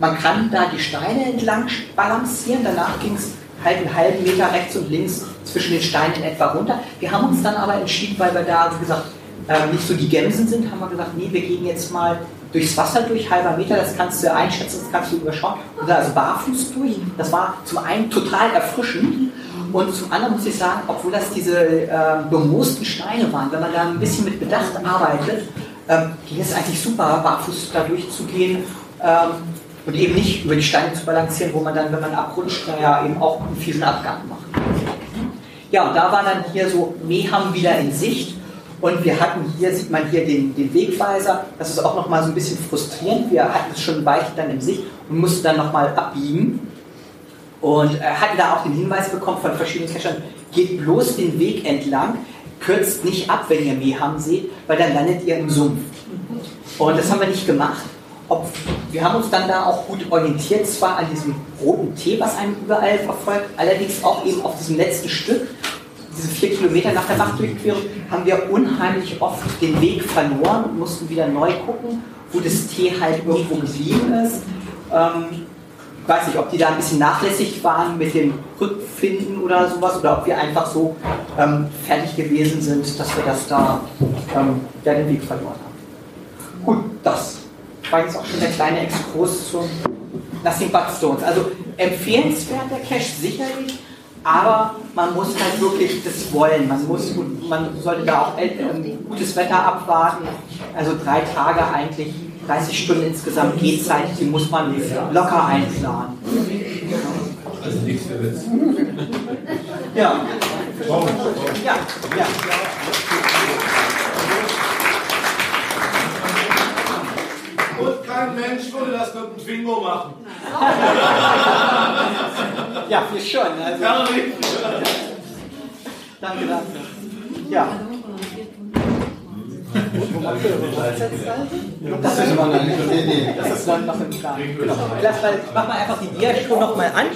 Man kann da die Steine entlang balancieren. Danach ging es halt einen halben Meter rechts und links zwischen den Steinen in etwa runter. Wir haben uns dann aber entschieden, weil wir da, wie gesagt, äh, nicht so die Gämsen sind, haben wir gesagt, nee, wir gehen jetzt mal durchs Wasser durch, halber Meter, das kannst du einschätzen, das kannst du überschauen. Und also barfuß durch. Das war zum einen total erfrischend und zum anderen muss ich sagen, obwohl das diese äh, bemoosten Steine waren, wenn man da ein bisschen mit Bedacht arbeitet, ähm, ging es eigentlich super, barfuß da durchzugehen ähm, und eben nicht über die Steine zu balancieren, wo man dann, wenn man abrutscht, naja, eben auch einen fiesen Abgang macht. Ja, und da war dann hier so Meham wieder in Sicht. Und wir hatten hier, sieht man hier den, den Wegweiser. Das ist auch nochmal so ein bisschen frustrierend. Wir hatten es schon weit dann in Sicht und mussten dann nochmal abbiegen. Und äh, hatten da auch den Hinweis bekommen von verschiedenen Cachern, geht bloß den Weg entlang. kürzt nicht ab, wenn ihr Meham seht, weil dann landet ihr im Sumpf. Und das haben wir nicht gemacht. Ob, wir haben uns dann da auch gut orientiert, zwar an diesem roten Tee, was einem überall verfolgt, allerdings auch eben auf diesem letzten Stück, diese vier Kilometer nach der Machtdurchquerung, haben wir unheimlich oft den Weg verloren und mussten wieder neu gucken, wo das Tee halt irgendwo geblieben ist. Ähm, ich weiß nicht, ob die da ein bisschen nachlässig waren mit dem Rückfinden oder sowas oder ob wir einfach so ähm, fertig gewesen sind, dass wir das da ähm, den Weg verloren haben. Gut, das war jetzt auch schon der kleine Exkurs zum Nothing But Stones. Also empfehlenswert der Cache sicherlich, aber man muss halt wirklich das wollen. Man, muss, man sollte da auch äh, gutes Wetter abwarten. Also drei Tage eigentlich, 30 Stunden insgesamt Gehzeit, die muss man locker einplanen. Also nichts für Witz. Ja. Ja, ja. Und kein Mensch würde das mit einem Twingo machen. ja, wir schon. Also. Danke, danke. Ja. Das ist noch nicht. Das ist noch im Plan. Genau. Lass mal, mach mal einfach die Dia-Show nochmal an.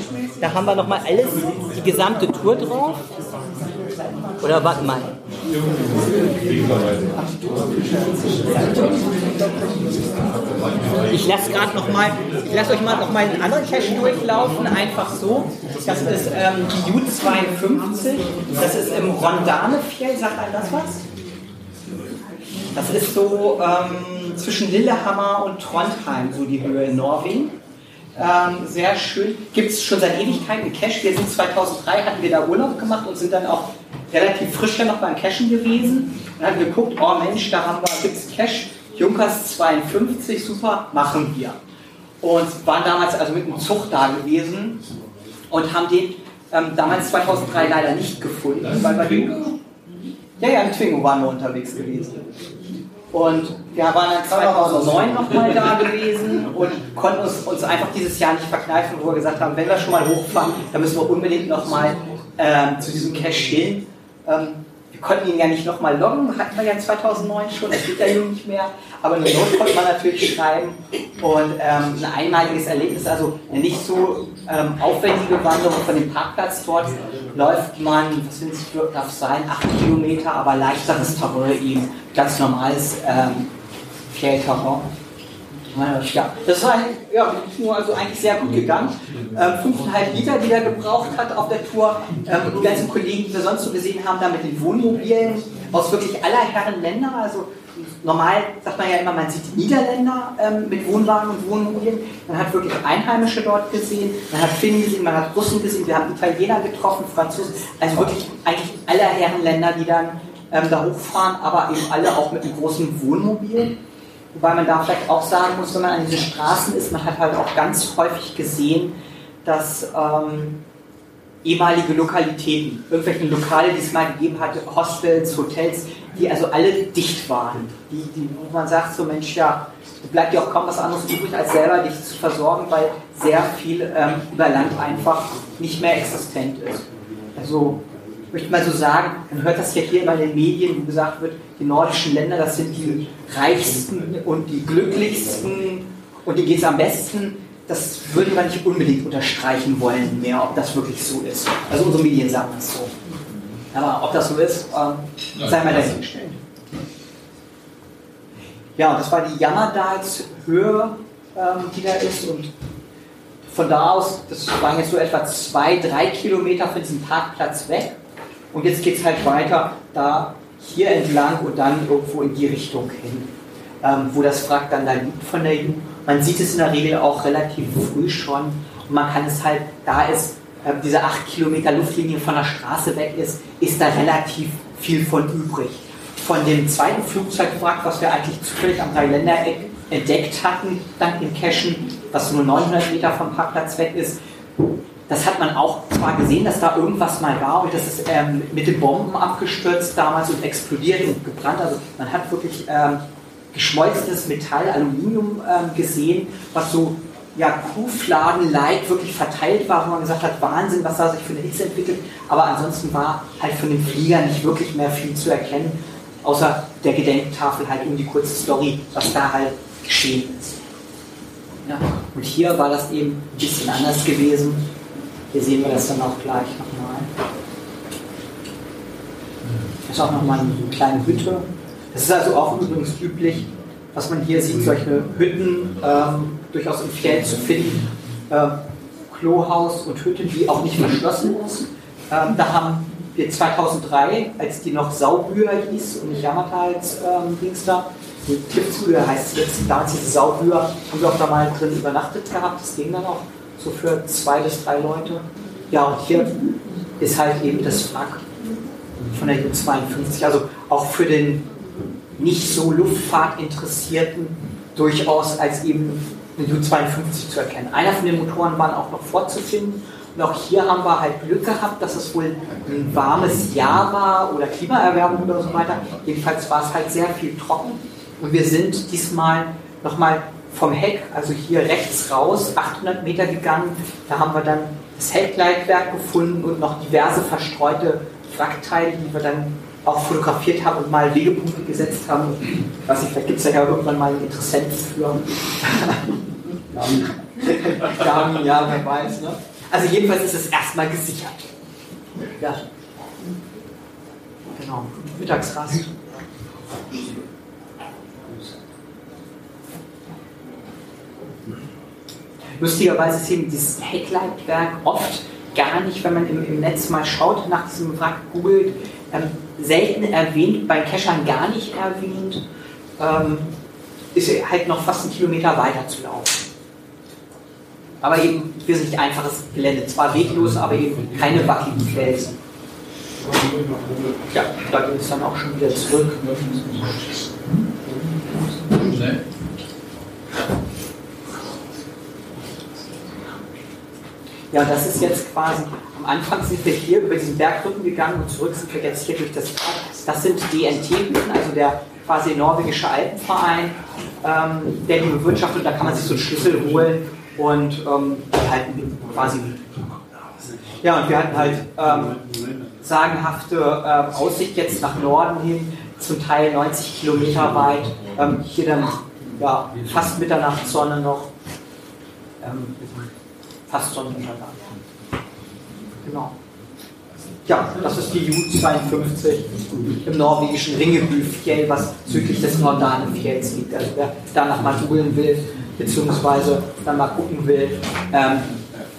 Da haben wir nochmal alles, die gesamte Tour drauf. Oder warte mal. Ich lasse gerade noch mal, ich lasse euch mal noch mal einen anderen Cache durchlaufen, einfach so. Das ist ähm, die U52. Das ist im Rondane-Fjell. Sagt einem das was? Das ist so ähm, zwischen Lillehammer und Trondheim, so die Höhe in Norwegen. Ähm, sehr schön. Gibt es schon seit Ewigkeiten einen Cache. Wir sind 2003, hatten wir da Urlaub gemacht und sind dann auch relativ frisch ja noch beim Cashen gewesen und haben geguckt, oh Mensch, da haben wir, gibt es Cache, Junkers 52, super, machen wir. Und waren damals also mit einem Zug da gewesen und haben den ähm, damals 2003 leider nicht gefunden, weil wir den, ja, ja, in Twingo waren wir unterwegs gewesen. Und wir waren dann 2009 nochmal da gewesen und konnten uns, uns einfach dieses Jahr nicht verkneifen, wo wir gesagt haben, wenn wir schon mal hochfahren, dann müssen wir unbedingt nochmal ähm, zu diesem Cache hin. Ähm, wir konnten ihn ja nicht nochmal loggen, hatten wir ja 2009 schon, das geht ja nun nicht mehr, aber eine Not konnte man natürlich schreiben und ähm, ein einmaliges Erlebnis, also eine nicht so ähm, aufwendige Wanderung von dem Parkplatz dort läuft man, was sind es, darf sein, 8 Kilometer, aber leichteres Terrain eben, ganz normales ähm, Fjellterrain. Ja, das war ja, nur also eigentlich sehr gut gegangen. Ähm, 5,5 Liter, die er gebraucht hat auf der Tour. Ähm, die ganzen Kollegen, die wir sonst so gesehen haben, da mit den Wohnmobilen aus wirklich aller Herren Länder. Also normal sagt man ja immer, man sieht Niederländer ähm, mit Wohnwagen und Wohnmobilen. Man hat wirklich Einheimische dort gesehen, man hat Finnen gesehen, man hat Russen gesehen, wir haben Italiener getroffen, Franzosen. Also wirklich eigentlich aller Herren Länder, die dann ähm, da hochfahren, aber eben alle auch mit einem großen Wohnmobil. Wobei man da vielleicht auch sagen muss, wenn man an diesen Straßen ist, man hat halt auch ganz häufig gesehen, dass ähm, ehemalige Lokalitäten, irgendwelche Lokale, die es mal gegeben hatte, Hostels, Hotels, die also alle dicht waren. Die, die, wo man sagt, so Mensch, ja, bleibt ja auch kaum was anderes übrig, als selber dich zu versorgen, weil sehr viel ähm, über Land einfach nicht mehr existent ist. Also möchte mal so sagen, man hört das ja hier in den Medien, wo gesagt wird, die nordischen Länder, das sind die reichsten und die glücklichsten und die geht es am besten. Das würden wir nicht unbedingt unterstreichen wollen mehr, ob das wirklich so ist. Also unsere Medien sagen das so. Aber ob das so ist, äh, sei mal dahingestellt. Ja, das war die Jammerdals-Höhe, ähm, die da ist. Und von da aus, das waren jetzt so etwa zwei, drei Kilometer von diesem Parkplatz weg. Und jetzt geht es halt weiter da hier entlang und dann irgendwo in die Richtung hin, ähm, wo das Wrack dann da liegt von der Jugend. Man sieht es in der Regel auch relativ früh schon und man kann es halt, da es äh, diese acht Kilometer Luftlinie von der Straße weg ist, ist da relativ viel von übrig. Von dem zweiten Flugzeugwrack, was wir eigentlich zufällig am Dreiländereck entdeckt hatten, dank dem Cashen, was nur 900 Meter vom Parkplatz weg ist, das hat man auch zwar gesehen, dass da irgendwas mal war und das ist ähm, mit den Bomben abgestürzt damals und explodiert und gebrannt. Also man hat wirklich ähm, geschmolzenes Metall, Aluminium ähm, gesehen, was so ja, Kuhfladen-like wirklich verteilt war, wo man gesagt hat, Wahnsinn, was da sich für eine Hitze entwickelt. Aber ansonsten war halt von dem Flieger nicht wirklich mehr viel zu erkennen, außer der Gedenktafel halt um die kurze Story, was da halt geschehen ist. Ja. Und hier war das eben ein bisschen anders gewesen. Hier sehen wir das dann auch gleich nochmal. Das ist auch nochmal eine kleine Hütte. Das ist also auch übrigens üblich, was man hier sieht, solche Hütten ähm, durchaus im Fjell zu finden. Ähm, Klohaus und Hütte, die auch nicht verschlossen ist. Ähm, da haben wir 2003, als die noch Saubühr hieß und nicht Yamata als ähm, Dings da, die Tippsbühr heißt jetzt, damals diese Saubühr, haben wir auch da mal drin übernachtet gehabt. Das ging dann auch so für zwei bis drei Leute. Ja, und hier ist halt eben das Wrack von der U-52. Also auch für den nicht so Luftfahrtinteressierten durchaus als eben eine U-52 zu erkennen. Einer von den Motoren waren auch noch vorzufinden. Und auch hier haben wir halt Glück gehabt, dass es wohl ein warmes Jahr war oder Klimaerwärmung oder so weiter. Jedenfalls war es halt sehr viel trocken. Und wir sind diesmal nochmal vom Heck, also hier rechts raus, 800 Meter gegangen. Da haben wir dann das Heckleitwerk gefunden und noch diverse verstreute Wrackteile, die wir dann auch fotografiert haben und mal Wegepunkte gesetzt haben. Ich weiß nicht, vielleicht gibt es ja irgendwann mal einen Interessenten für. Damen, ja, wer weiß. Ne? Also jedenfalls ist es erstmal gesichert. Ja. Genau. Mittagsrast. Lustigerweise ist eben dieses Heckleitwerk oft gar nicht, wenn man im, im Netz mal schaut, nach diesem Wrack googelt, ähm, selten erwähnt, bei Keschern gar nicht erwähnt, ähm, ist halt noch fast einen Kilometer weiter zu laufen. Aber eben wesentlich einfaches Gelände. Zwar weglos, aber eben keine wackeligen Felsen. Ja, da geht es dann auch schon wieder zurück. Ja, das ist jetzt quasi, am Anfang sind wir hier über diesen Bergrücken gegangen und zurück sind wir jetzt hier durch das Tal. Das sind DNT-Hütten, also der quasi norwegische Alpenverein, ähm, der die bewirtschaftet und da kann man sich so einen Schlüssel holen und ähm, halten quasi Ja, und wir hatten halt ähm, sagenhafte ähm, Aussicht jetzt nach Norden hin, zum Teil 90 Kilometer weit. Ähm, hier dann ja, fast Mitternachtssonne noch. Ähm, fast Sonnenuntergang. Genau. Ja, das ist die U-52 im norwegischen Ringebü-Fjell, was südlich des Nordane-Fjells liegt. Also wer danach mal googeln will, beziehungsweise dann mal gucken will, ähm,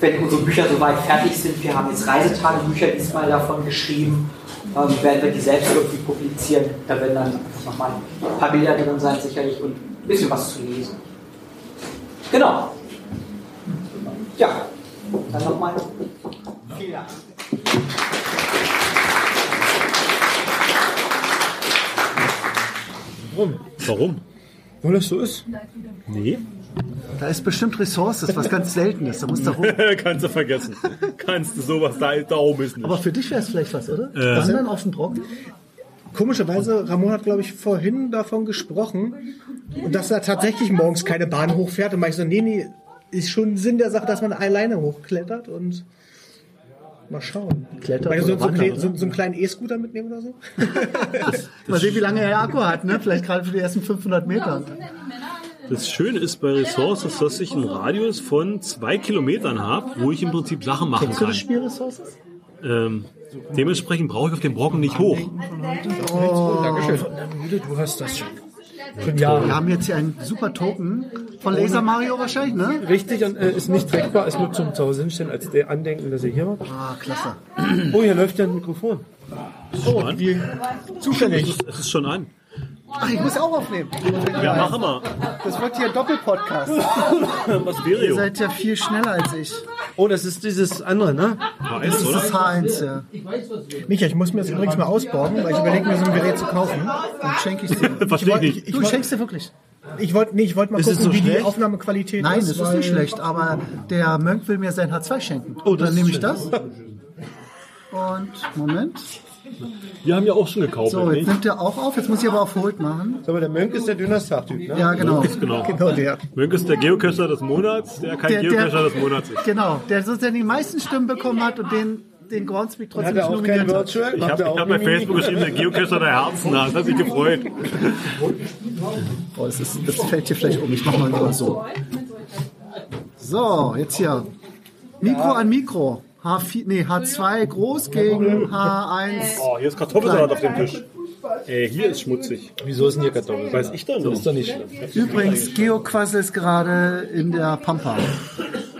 wenn unsere Bücher soweit fertig sind, wir haben jetzt Reisetagebücher diesmal davon geschrieben, ähm, werden wir die selbst irgendwie publizieren. Da werden dann nochmal ein paar Bilder drin sein sicherlich und ein bisschen was zu lesen. Genau. Ja, dann nochmal. Vielen Dank. Warum? Warum? Weil das so ist. Nee. Da ist bestimmt Ressources, was ganz Seltenes. Da musst du rum. Kannst du vergessen. Kannst du sowas da, da oben ist nicht. Aber für dich wäre es vielleicht was, oder? Äh. Wandern auf dem Brocken? Komischerweise, Ramon hat, glaube ich, vorhin davon gesprochen, dass er tatsächlich morgens keine Bahn hochfährt. Und meinte so, nee, nee, ist schon Sinn der Sache, dass man alleine hochklettert und mal schauen. Klettert so, so, wandert, so, so, so einen kleinen E-Scooter mitnehmen oder so? Mal sehen, wie lange er Akku hat, ne? Vielleicht gerade für die ersten 500 Meter. Das Schöne ist bei Ressources, dass ich einen Radius von zwei Kilometern habe, wo ich im Prinzip Sachen machen Kennst du das kann. Spiel Ressources? Ähm, dementsprechend brauche ich auf den Brocken nicht hoch. Dankeschön. Du hast das schon. Wir haben jetzt hier einen super Token von Laser Mario wahrscheinlich, ne? Richtig und äh, ist nicht trackbar, ist nur zum Zuhause hinstellen als der Andenken, dass er hier war. Ah, klasse. Oh, hier läuft ja ein Mikrofon. Oh, wie zufällig. Es ist schon an. Ach, ich muss auch aufnehmen. Ja, mach mal. Das wird hier ein Doppelpodcast. Was wäre Ihr seid ja viel schneller als ich. Oh, das ist dieses andere, ne? Weiß, Das ist H1, ja. Micha, ich muss mir das übrigens mal ausborgen, weil ich überlege mir so ein Gerät zu kaufen. Dann schenke ich dir. Verstehe ich nicht. Du schenkst dir wirklich. Ich wollte nee, ich wollte mal Ist gucken, so wie die schlecht? Aufnahmequalität Nein, ist. das ist nicht schlecht, aber der Mönch will mir sein H2 schenken. Oh, das Dann nehme ich das. Und, Moment. Wir haben ja auch schon gekauft, So, jetzt nimmt er auch auf. Jetzt muss ich aber auf Hold machen. Sag mal, der Mönk ist der Dünnerstag-Typ, ne? Ja, genau. Genau. Genau der. Mönk ist der Geocacher des Monats, der kein Der- der- Geocacher des Monats ist. Genau, der sozusagen die meisten Stimmen bekommen hat und den, den Groundspeak trotzdem Hat er nicht auch kein nominiert hat. Virtual? Ich habe hab bei? Facebook geschrieben, der Geocacher der Herzen, das hat sich gefreut. Oh, das, ist, das fällt hier vielleicht um. Ich mach mal lieber so. So, jetzt hier. Mikro an Mikro. H4, nee, H2 groß gegen H1. Oh, hier ist Kartoffelsalat auf dem Tisch. Ey, hier ist schmutzig. Wieso ist denn hier Kartoffeln? Weiß ich doch nicht. Ist doch nicht schlimm. Übrigens, Geoquassel ist gerade in der Pampa.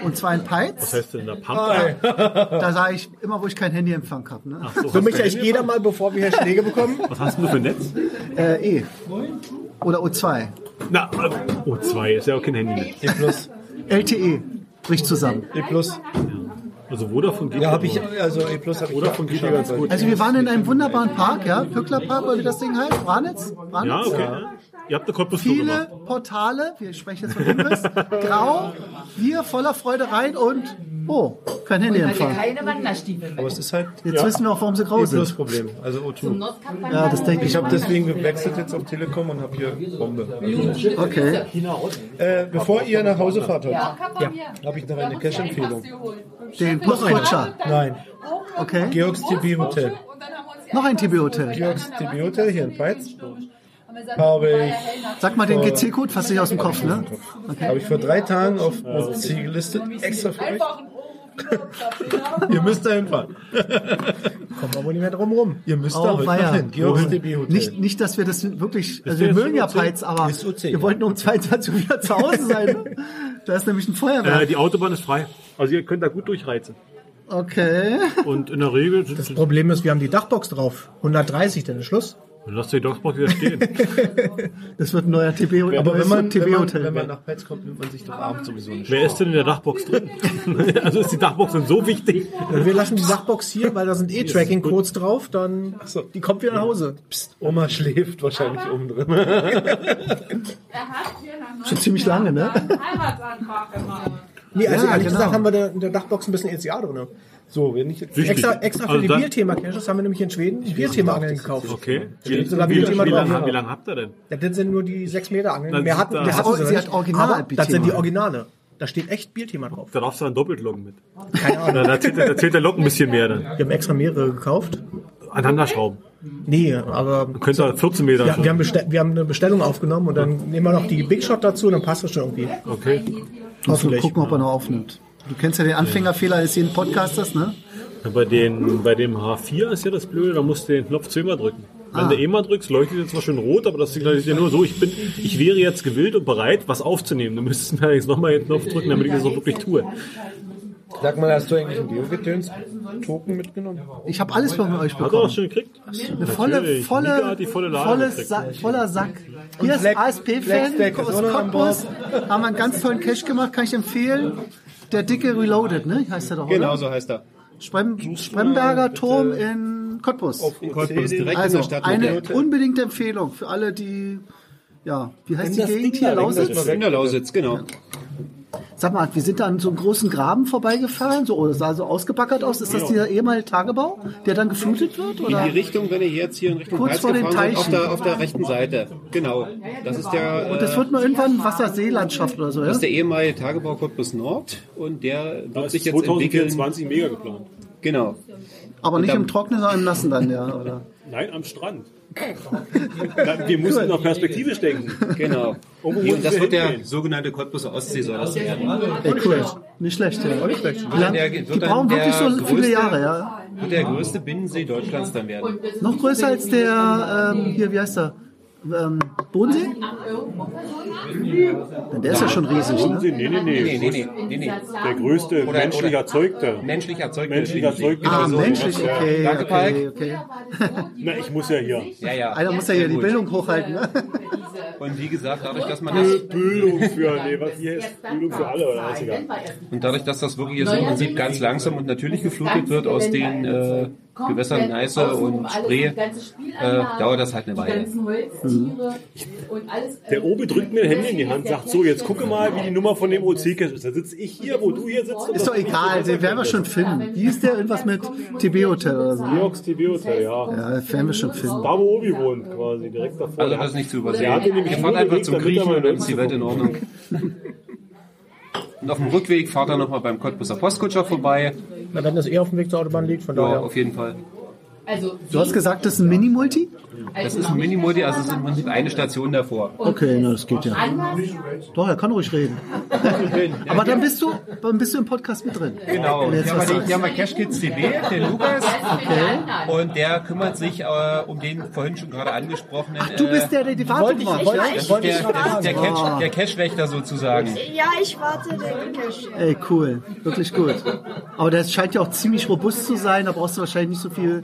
Und zwar in Was Peitz. heißt denn der Pampa? Da sage ich immer, wo ich kein Handyempfang habe. Ne? So, So, du ich da mal, bevor wir hier Schläge bekommen. Was hast du für ein Netz? Äh, E. Oder O2. Na, O2 ist ja auch kein Handy mehr. E plus. LTE. Bricht zusammen. E plus. Also Vodafone geht Ja, habe ja ich, also E plus habe ich Vodafone geht ja ganz gut. Also wir waren in einem wunderbaren Park, ja, Pücklerpark oder wie das Ding heißt, Branitz. Branitz. Ja, okay. Ja. Ihr habt eine Cottbus-Tour Viele gemacht. Portale, wir sprechen jetzt von Imbiss, grau, wir voller Freude rein und, oh, kein Handyempfang. Keine Wanderstiefel. Aber es ist halt Jetzt wissen wir auch, warum sie grau sind. plus Problem. Also O2. Ja, das denke ich. Ich habe deswegen gewechselt jetzt auf Telekom und habe hier Bombe. Okay. Äh, bevor ihr nach Hause fahrt heute, habe ich noch eine Cash-Empfehlung. Den Postkutscher. Nein, Okay. Georgs TB Hotel. Noch ein TB-Hotel. Georgs TB Hotel hier in Peitz. Habe ich, Sag mal den GC-Code fast nicht aus dem Kopf, ne? habe ich vor drei Tagen auf OC gelistet, extra für euch. Ihr müsst da hinfahren. Wir wohl nicht mehr drum rum. Ihr müsst da Oh, heute weia. noch hin. Georgs TB Hotel. Nicht, nicht, dass wir das wirklich, also wir mögen ja OC? Peitz, aber wir ja. wollten um 22 Uhr wieder zu Hause sein. ne? Da ist nämlich ein Feuerwerk. Äh, die Autobahn ist frei. Also ihr könnt da gut durchreizen. Okay. Und in der Regel sind Das Problem ist, wir haben die Dachbox drauf. 130, dann ist Schluss. Dann lasst die Dogsbox wieder stehen. Das wird ein neuer TB, Aber wenn man, wenn, man, TB-Hotel. wenn man nach Peitz kommt, nimmt man sich doch abends sowieso nicht. Wer ist denn in der Dachbox drin? also ist die Dachbox denn so wichtig? Wir lassen die Dachbox hier, weil da sind eh Tracking-Codes drauf. Dann, die kommt wieder nach Hause. Psst, Oma schläft wahrscheinlich oben drin. Schon ziemlich lange, ne? Heiratsantrag gemacht. Nee, also Ja, ehrlich genau. gesagt haben wir da in der Dachbox ein bisschen ECA drin. So, wenn ich jetzt. Extra, extra für Also die Bierthema-Caches haben wir nämlich in Schweden Bierthema-Angeln gekauft. Okay. Wie, sogar wie, wie, lange, wie lange habt ihr denn? Ja, das sind nur die 6 Meter Angeln. Dann Mehr hatten, da- mehr hatten Oh, sie, hat Original Aber Das sind die. Originale. Da steht echt Bierthema drauf. Da darfst du dann doppelt loggen mit. Keine Ahnung. Da, da, zählt, da zählt der Log ein bisschen mehr dann. Wir haben extra mehrere gekauft. Aneinander schrauben. Nee, aber Könnt ihr 14 Meter ja, wir, haben wir haben eine Bestellung aufgenommen und dann nehmen wir noch die Big Shot dazu und dann passt das schon irgendwie. Okay. Wir Hoffentlich. gucken, ob er noch aufnimmt. Du kennst ja den Anfängerfehler eines jeden Podcasters, ne? Ja, Bei, den, bei dem H4 ist ja das Blöde, da musst du den Knopf zweimal drücken. Wenn Ah. du eh mal drückst, leuchtet er zwar schön rot, aber das signalisiert ja nur so, ich bin, ich wäre jetzt gewillt und bereit, was aufzunehmen. Du müsstest mir jetzt nochmal den Knopf drücken, damit ich das auch wirklich tue. Sag mal, hast du eigentlich einen Geogetöns-Token mitgenommen? Ich habe alles von euch Hat er bekommen. das schon gekriegt? Eine volle, volle, volle gekriegt. Sa voller Sack. Hier ist ASP-Fan aus auch Cottbus. Haben wir einen ganz tollen Cache gemacht, kann ich empfehlen. Der dicke Reloaded, ne? Heißt der doch, oder? Genau so heißt er. Sprem Spremberger Turm in Cottbus. In Cottbus, direkt Also in der Stadt. eine unbedingte Empfehlung für alle, die, ja, wie heißt die Gegend hier? Lausitz? in der Lausitz, genau. Sag mal, wir sind da an so einem großen Graben vorbeigefahren, so, oder sah so ausgebackert aus. Ist das dieser ehemalige Tagebau, der dann geflutet wird? In Oder? die Richtung, wenn ihr jetzt hier in Richtung Kurz vor den gefahren seid, auf Teichen. der, auf der rechten Seite. Genau. Das ist der, Und das äh, wird mal irgendwann Wasserseelandschaft oder so, ja? das ist der ehemalige Tagebau Cottbus Nord und der Da wird ist sich jetzt entwickeln. 2024 mega geplant. Genau. Aber nicht dann- im Trockenen, sondern im Nassen dann, ja, oder? Nein, am Strand. Wir mussten noch perspektivisch denken. Genau. Muss und das wird der sogenannte Cottbuser Ostsee soll das werden. Ey, cool. Nicht schlecht, ja. Nicht schlecht. Wie lang, Der- die brauchen wirklich so viele größte- Jahre, ja. Wird der größte Binnensee Deutschlands dann werden. Noch größer als der, ähm, hier, wie heißt der? Ähm, Bodensee? Denn der ist ja schon riesig, ne? Nee, nee, nee. Nee, nee, nee, nee, nee. Der größte menschlich oder- erzeugte. Menschlich erzeugte Menschlich erzeugte. Ah, so. menschlich, okay, Danke, okay, okay. Na, ich muss ja hier. Ja, ja. Einer muss ja hier die. Bildung hochhalten, ne? Und wie gesagt, dadurch, dass man das Bildung für, nee, was hier ist Bildung für alle, oder was egal. Und dadurch, dass das wirklich jetzt im Prinzip ganz langsam und natürlich geflutet wird aus den äh, Gewässern, Neiße und Spree, äh, dauert das halt eine Weile. Der Obi drückt mir ein Handy in die Hand, sagt so, jetzt gucke mal, wie die Nummer von dem OC-Cache ist. Da sitze ich hier, wo du hier sitzt. Ist doch egal, den werden wir schon finden. Wie ist der? Irgendwas mit TB Hotel oder so? Georgs TB Hotel, ja. Ja, das werden wir schon finden. Da, wo Obi wohnt, quasi, direkt davor. Also das ist nicht zu Der übersehen. hat ihn nämlich Wir fahren nur einfach zum mal und dann ist die Welt in Ordnung. Und auf dem Rückweg fahrt er nochmal beim Cottbuser Postkutscher vorbei. Na, wenn das eher auf dem Weg zur Autobahn liegt, von Ja, daher. auf jeden Fall. Du hast gesagt, das ist ein Mini-Multi? Das ist ein Minimodi, also es ist im Prinzip eine Station davor. Okay, na, das geht ja. Doch, er kann ruhig reden. Aber dann bist du, dann bist du im Podcast mit drin. Genau. Jetzt Hier haben, wir, hier haben wir Cash Kids TV, den Lukas. Und der kümmert sich äh, um den vorhin schon gerade angesprochenen. Ach, du bist der, der die Wartung macht, ja? Das ist der, der, der, Cash, der Cash-Wächter sozusagen. Ja, ich warte den Cash. Ey, cool. Wirklich gut. Aber der scheint ja auch ziemlich robust zu sein. Da brauchst du wahrscheinlich nicht so viel.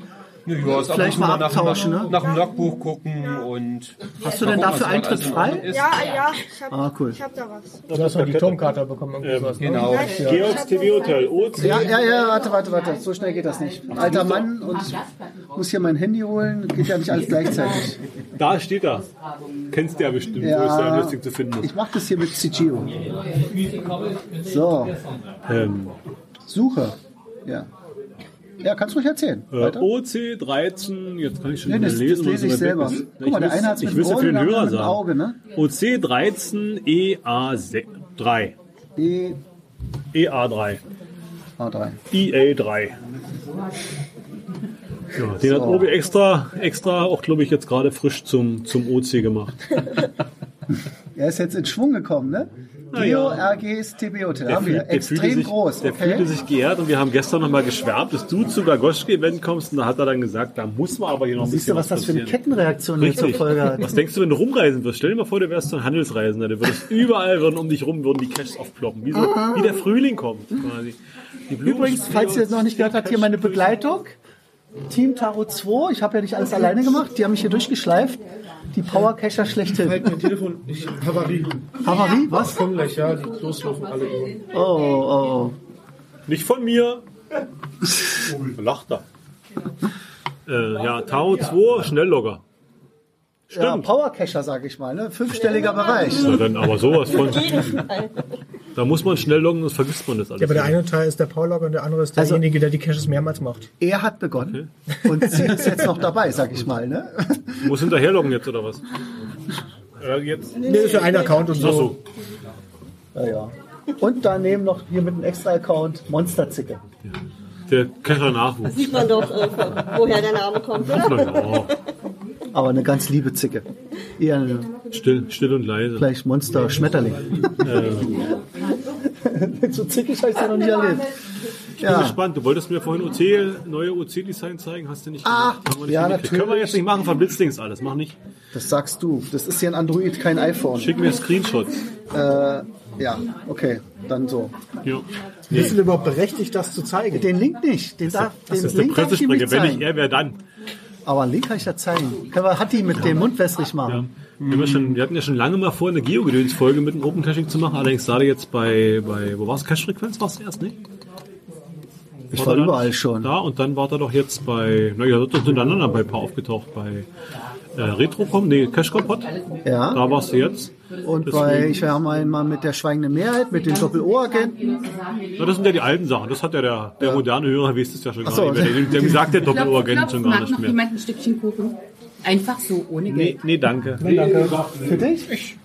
Ja, ist Vielleicht mal nach, abtauschen, nach, ne? nach dem Logbuch gucken und. Hast du denn dafür Eintritt frei? ist. Ja, ja, ich hab, Ah, cool. ich hab da was. Du hast noch die Turmkarte bekommen. irgendwie sowas, ne? Genau. Georgs TV Hotel, OC. Ja, ja, ja, warte, warte, warte. So schnell geht das nicht. Alter Mann und ich muss hier mein Handy holen. Geht ja nicht alles gleichzeitig. Da steht er. Kennst du ja bestimmt, wo Ja. es da lustig zu finden ist. Ich mach das hier mit CGO. So, Ähm, Suche. Ja. Ja, kannst du ruhig erzählen. äh, Weiter. OC 13, jetzt kann ich schon Nee, das- lesen, das lese ich so selber. Guck mal, der ich eine ich mit will es ja dem für den Ohr, der Hörer mit sagen. Auge, ne? OC 13 EA3. E EA3. A3. EA3. Ja, den hat Obi extra, extra auch, glaube ich, jetzt gerade frisch zum, zum OC gemacht. Er ist jetzt in Schwung gekommen, ne? Geo. RGs. Der, Haben wir. fühlte Extrem sich, groß. Der fühlte Okay. sich geehrt und wir haben gestern nochmal geschwärmt, dass du zu Gagoschke-Event kommst und da hat er dann gesagt, da muss man aber hier noch ein Siehst du, bisschen was das für eine. Kettenreaktion hier zur. Folge hat? Was denkst du, wenn du rumreisen wirst? Stell dir mal vor, du wärst so ein Handelsreisender. Du würdest überall würden um dich rum würden die Caches aufploppen. Wie, so, wie der Frühling kommt quasi. Übrigens, falls ihr es noch nicht gehört habt, hier meine Begleitung. Team Tarot 2. Ich habe ja nicht alles alleine gemacht. Die haben mich hier durchgeschleift. Die Powercacher schlechthin. Halt mein Telefon. Ich, Havarie. Havarie? Was? Komm gleich, ja. Die Klos laufen alle über. Oh, oh, oh. Nicht von mir. Lacht er. Äh, ja, Tao 2, Schnelllogger. Ja, Stimmt. Powercacher, sag ich mal. Ne? Fünfstelliger Bereich. Na dann aber sowas von. Da muss man schnell loggen, sonst vergisst man das alles. Ja, aber der eine Teil ist der Paulogger und der andere ist derjenige, der die Caches mehrmals macht. Er hat begonnen. Und sie ist jetzt noch dabei, sag ich mal. Ne? Muss hinterherloggen jetzt oder was? Äh, jetzt. Nee, ist für einen Account und Ach so. so. Ja, ja. Und daneben noch hier mit einem Extra-Account Monsterzicke. Der Kescher Nachwuchs. Sieht man doch, äh, woher der Name kommt, oder? ja, Aber eine ganz liebe Zicke. Eher eine, still, still und leise. vielleicht Monster Schmetterling. so zickig habe ich sie noch nie erlebt. Ich bin Ja. gespannt. Du wolltest mir vorhin OC, neue OC-Design zeigen, hast du nicht Ah, gemacht. Wir nicht ja, hingekriegt. Können wir natürlich. jetzt nicht machen, verblitzdings alles. Mach nicht. Das sagst du. Das ist hier ein Android, kein iPhone. Schick mir Screenshots. Äh, ja, okay, dann so. Ja. Bist du überhaupt berechtigt, das zu zeigen? Den Link nicht. Den darf, Das den ist der Link nicht Pressesprecher. Wenn zeigen. nicht er, wer dann? Aber einen Link kann ich da zeigen. Können wir Hatti mit dem Mund wässrig machen. Wir, haben ja schon, wir hatten ja schon lange mal vor, eine Geo-Gedöns-Folge mit einem Open Caching zu machen. Allerdings gerade jetzt bei, bei wo war es? Cache-Frequenz war es erst, nicht? Ich War war er überall schon. Da und dann war er doch jetzt bei, naja, sind hintereinander bei ein paar aufgetaucht. Bei äh, Retrocom, nee, Cache-Kompott. Ja. Da warst du jetzt. Und Deswegen- bei, ich war einmal mit der schweigenden Mehrheit, mit den Doppel-O-Agenten. Das sind ja die alten Sachen. Das hat ja der, der moderne Hörer, weiß es ja schon gar so. nicht mehr. Der, der sagt der Doppelorgent Klopf, schon gar nicht noch mehr. jemand ein Stückchen Kuchen? Einfach so, ohne Nee, Geld. nee, danke. Für dich?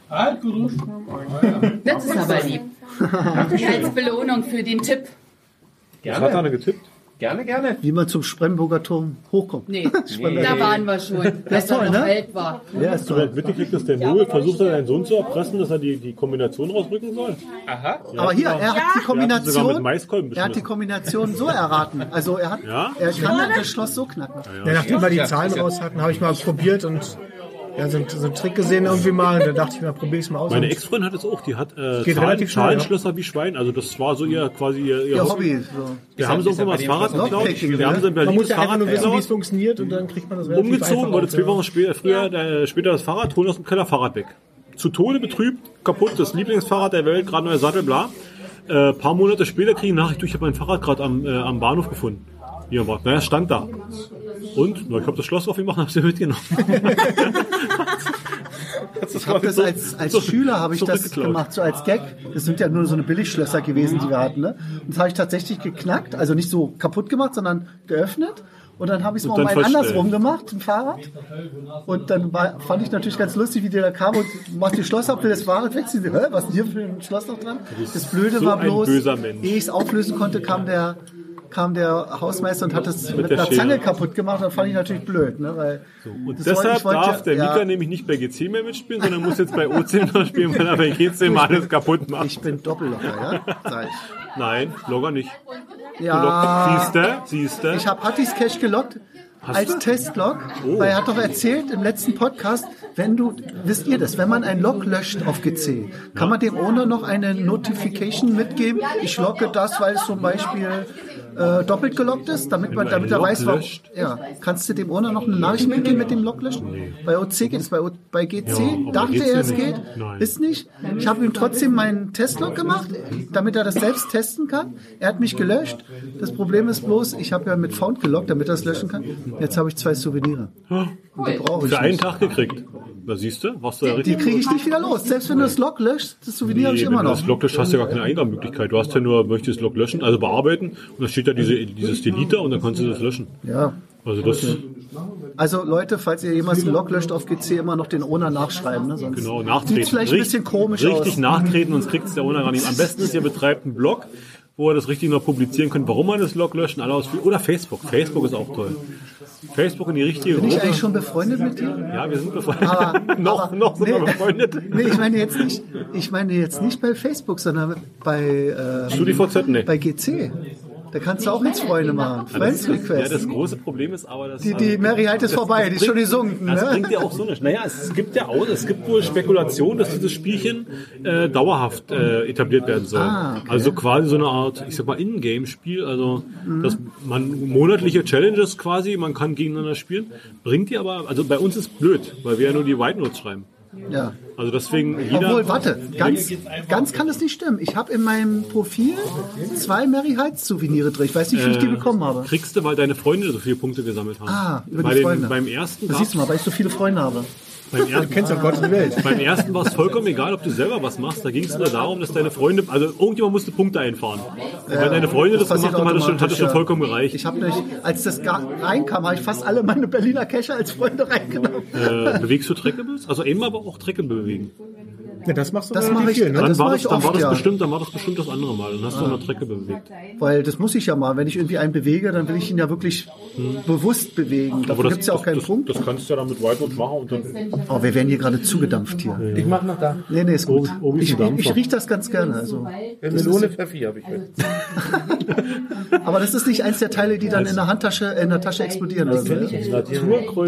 Das ist aber lieb. Als Belohnung für den Tipp. Was hat einer getippt? Gerne, gerne. Wie man zum Spremburger Turm hochkommt. Nee, da waren wir schon, als toll, er noch ne? alt war. Ja, ist Du toll. mitgekriegt, dass der Nobel versucht hat, seinen Sohn zu erpressen, dass er die, die Kombination rausrücken soll? Aha. Aber hier, er hat die Er hat sogar mit Kombination, Maiskolben er hat die. Kombination so erraten. Also er hat, Ja? er kann das Schloss so knacken. Ja, nachdem wir die Ja, Zahlen ja- raus hatten, habe ich mal probiert und ja, so, so einen Trick gesehen irgendwie mal. Und da dachte ich mir, probiere ich es mal aus. Meine Und Ex-Freundin hat es auch. Die hat äh, Geht Zahlen, relativ schnell, Zahlenschlösser wie Schwein. Also das war so ihr quasi ihr, ihr Ihr Hobby. So. Wir haben ja irgendwann mal das Fahrrad geklaut. Wir haben ne? so ein man Berlin muss das ja einfach Fahrrad nur wissen, wie es funktioniert und dann kriegt man das relativ umgezogen, wurde zwei ja. Wochen später, früher, äh, später das Fahrrad, holen aus dem Keller Fahrrad weg. Zu Tode betrübt, kaputt, das Lieblingsfahrrad der Welt, gerade neuer Sattel, bla. Äh, paar Monate später kriege ich Nachricht, du, ich habe mein Fahrrad gerade am, äh, am Bahnhof gefunden. Hier war, naja, stand da. Und? Na, ich habe das Schloss aufgemacht und habe sie mitgenommen. Ich habe das als, als Schüler habe ich das gemacht, so als Gag. Das sind ja nur so eine Billigschlösser gewesen, die wir hatten. Ne? Und das habe ich tatsächlich geknackt, also nicht so kaputt gemacht, sondern geöffnet. Und dann habe ich es mal um andersrum gemacht, ein Fahrrad. Und dann war, fand ich natürlich ganz lustig, wie der da kam und macht die Schloss ab, will das Fahrrad weg. Sie Hä, was ist denn hier für ein Schloss noch dran? Das Blöde so war bloß, böser Mensch. ehe ich es auflösen konnte, kam der kam der Hausmeister und hat es mit, der einer Schere. Zange kaputt gemacht. Das fand ich natürlich blöd. Ne? Weil Und das deshalb wollte- darf der ja. Mika nämlich nicht bei GC mehr mitspielen, sondern muss jetzt bei OC noch spielen, weil er bei GC mal alles kaputt macht. Ich bin Doppellocker, ja? Sag ich. Nein, Logger nicht. Ja. Siehste, siehste. Ich habe Hattis Cash gelockt Hast als du? Testlog, Oh. weil er hat doch erzählt im letzten Podcast, wenn du, wisst ihr das, wenn man ein Log löscht auf GC, kann man dem Owner noch eine Notification mitgeben, ich locke das, weil es zum Beispiel äh, doppelt gelockt ist, damit man, damit er weiß, warum. Ja, kannst du dem Owner noch eine Nachricht mitgeben mit dem Log löschen? Bei OC geht es, bei, O- bei GC Ja, dachte er, es nicht. geht, Nein. ist nicht. Ich habe ihm trotzdem meinen Testlog gemacht, damit er das selbst testen kann. Er hat mich gelöscht. Das Problem ist bloß, ich habe ja mit Found gelockt, damit er es löschen kann. Jetzt habe ich zwei die brauche ich Für einen nicht. Tag gekriegt. Da siehst du, warst du ja Die richtig. kriege ich nicht wieder los. Selbst wenn du das Log löscht, das Souvenir habe ich Nee, immer wenn du noch. das Log löscht, hast du ja gar keine Eingabemöglichkeit. Du hast ja nur, möchtest das Log löschen, also bearbeiten, und da steht ja diese, dieses Delete und dann kannst du das löschen. Ja. Also das, Also Leute, falls ihr jemals einen Log löscht auf GC, immer noch den Owner nachschreiben. Ne? Sonst genau, nachtreten. Sieht vielleicht ein bisschen komisch Richtig aus. nachtreten, sonst kriegt es der Owner gar nicht. Am besten ist, ihr betreibt einen Blog, wo ihr das richtig noch publizieren könnt, warum man das Log löschen, alle ausführen. Oder Facebook. Facebook ist auch toll. Facebook in die richtige Bin ich Gruppe. eigentlich schon befreundet mit dir? Ja, wir sind befreundet. Aber- noch, aber- noch sind wir nee. befreundet. Nee, ich meine jetzt nicht, ich meine jetzt nicht bei Facebook, sondern bei, ähm, StudiVZ, nee. bei GC. Da kannst du auch jetzt Freunde machen. Friends Ja, Request. das große Problem ist aber, dass... Die- die Mehrheit ist das- vorbei, das die ist schon gesunken, Das ne? bringt ja auch so nicht. Naja, es gibt ja auch, es gibt wohl Spekulationen, dass dieses Spielchen äh, dauerhaft äh, etabliert werden soll. Ah, okay. Also quasi so eine Art, ich sag mal, In-Game-Spiel, also dass man monatliche Challenges quasi, man kann gegeneinander spielen, bringt die aber, also bei uns ist blöd, weil wir ja nur die White Notes schreiben. Ja. Also deswegen jeder... Obwohl, warte, ganz, ganz kann es nicht stimmen. Ich habe in meinem Profil zwei Mary Heights Souvenire drin. Ich weiß nicht, wie ich die Äh, bekommen habe. Kriegst du, weil deine Freunde so viele Punkte gesammelt haben. Ah, über Bei die den, Freunde. Beim ersten Das siehst du mal, weil ich so viele Freunde habe. Beim ersten, kennst ja Gott die Welt. Beim ersten war es vollkommen egal, ob du selber was machst. Da ging es nur darum, dass deine Freunde, also irgendjemand musste Punkte einfahren. Und weil deine Freunde das, passiert gemacht haben, hat es schon, hat es schon ja. vollkommen gereicht. Ich habe nicht, als das gar reinkam, habe ich fast alle meine Berliner Cacher als Freunde reingenommen. Äh, bewegst du Trackables? Also einmal aber auch Trackable bewegen. Ja, das machst du Das mache ich, viel, ne? Dann, das war mache das, ich dann, war oft, das ja. bestimmt, dann war das bestimmt das andere Mal. Dann hast du eine Trackable bewegt. Weil das muss ich ja mal. Wenn ich irgendwie einen bewege, dann will ich ihn ja wirklich bewusst bewegen. Dafür gibt es ja auch keinen das, Punkt. Das kannst du ja dann mit Whiteboard machen und dann. Oh, wir werden hier gerade zugedampft hier. Ich mach noch da. Nee, nee, ist gut. oben ist Ich, ich rieche das ganz gerne. Also. Melone Pfeffi habe ich mit. Aber das ist nicht eins der Teile, die dann in der Handtasche, in der Tasche explodieren. Oder so, ne?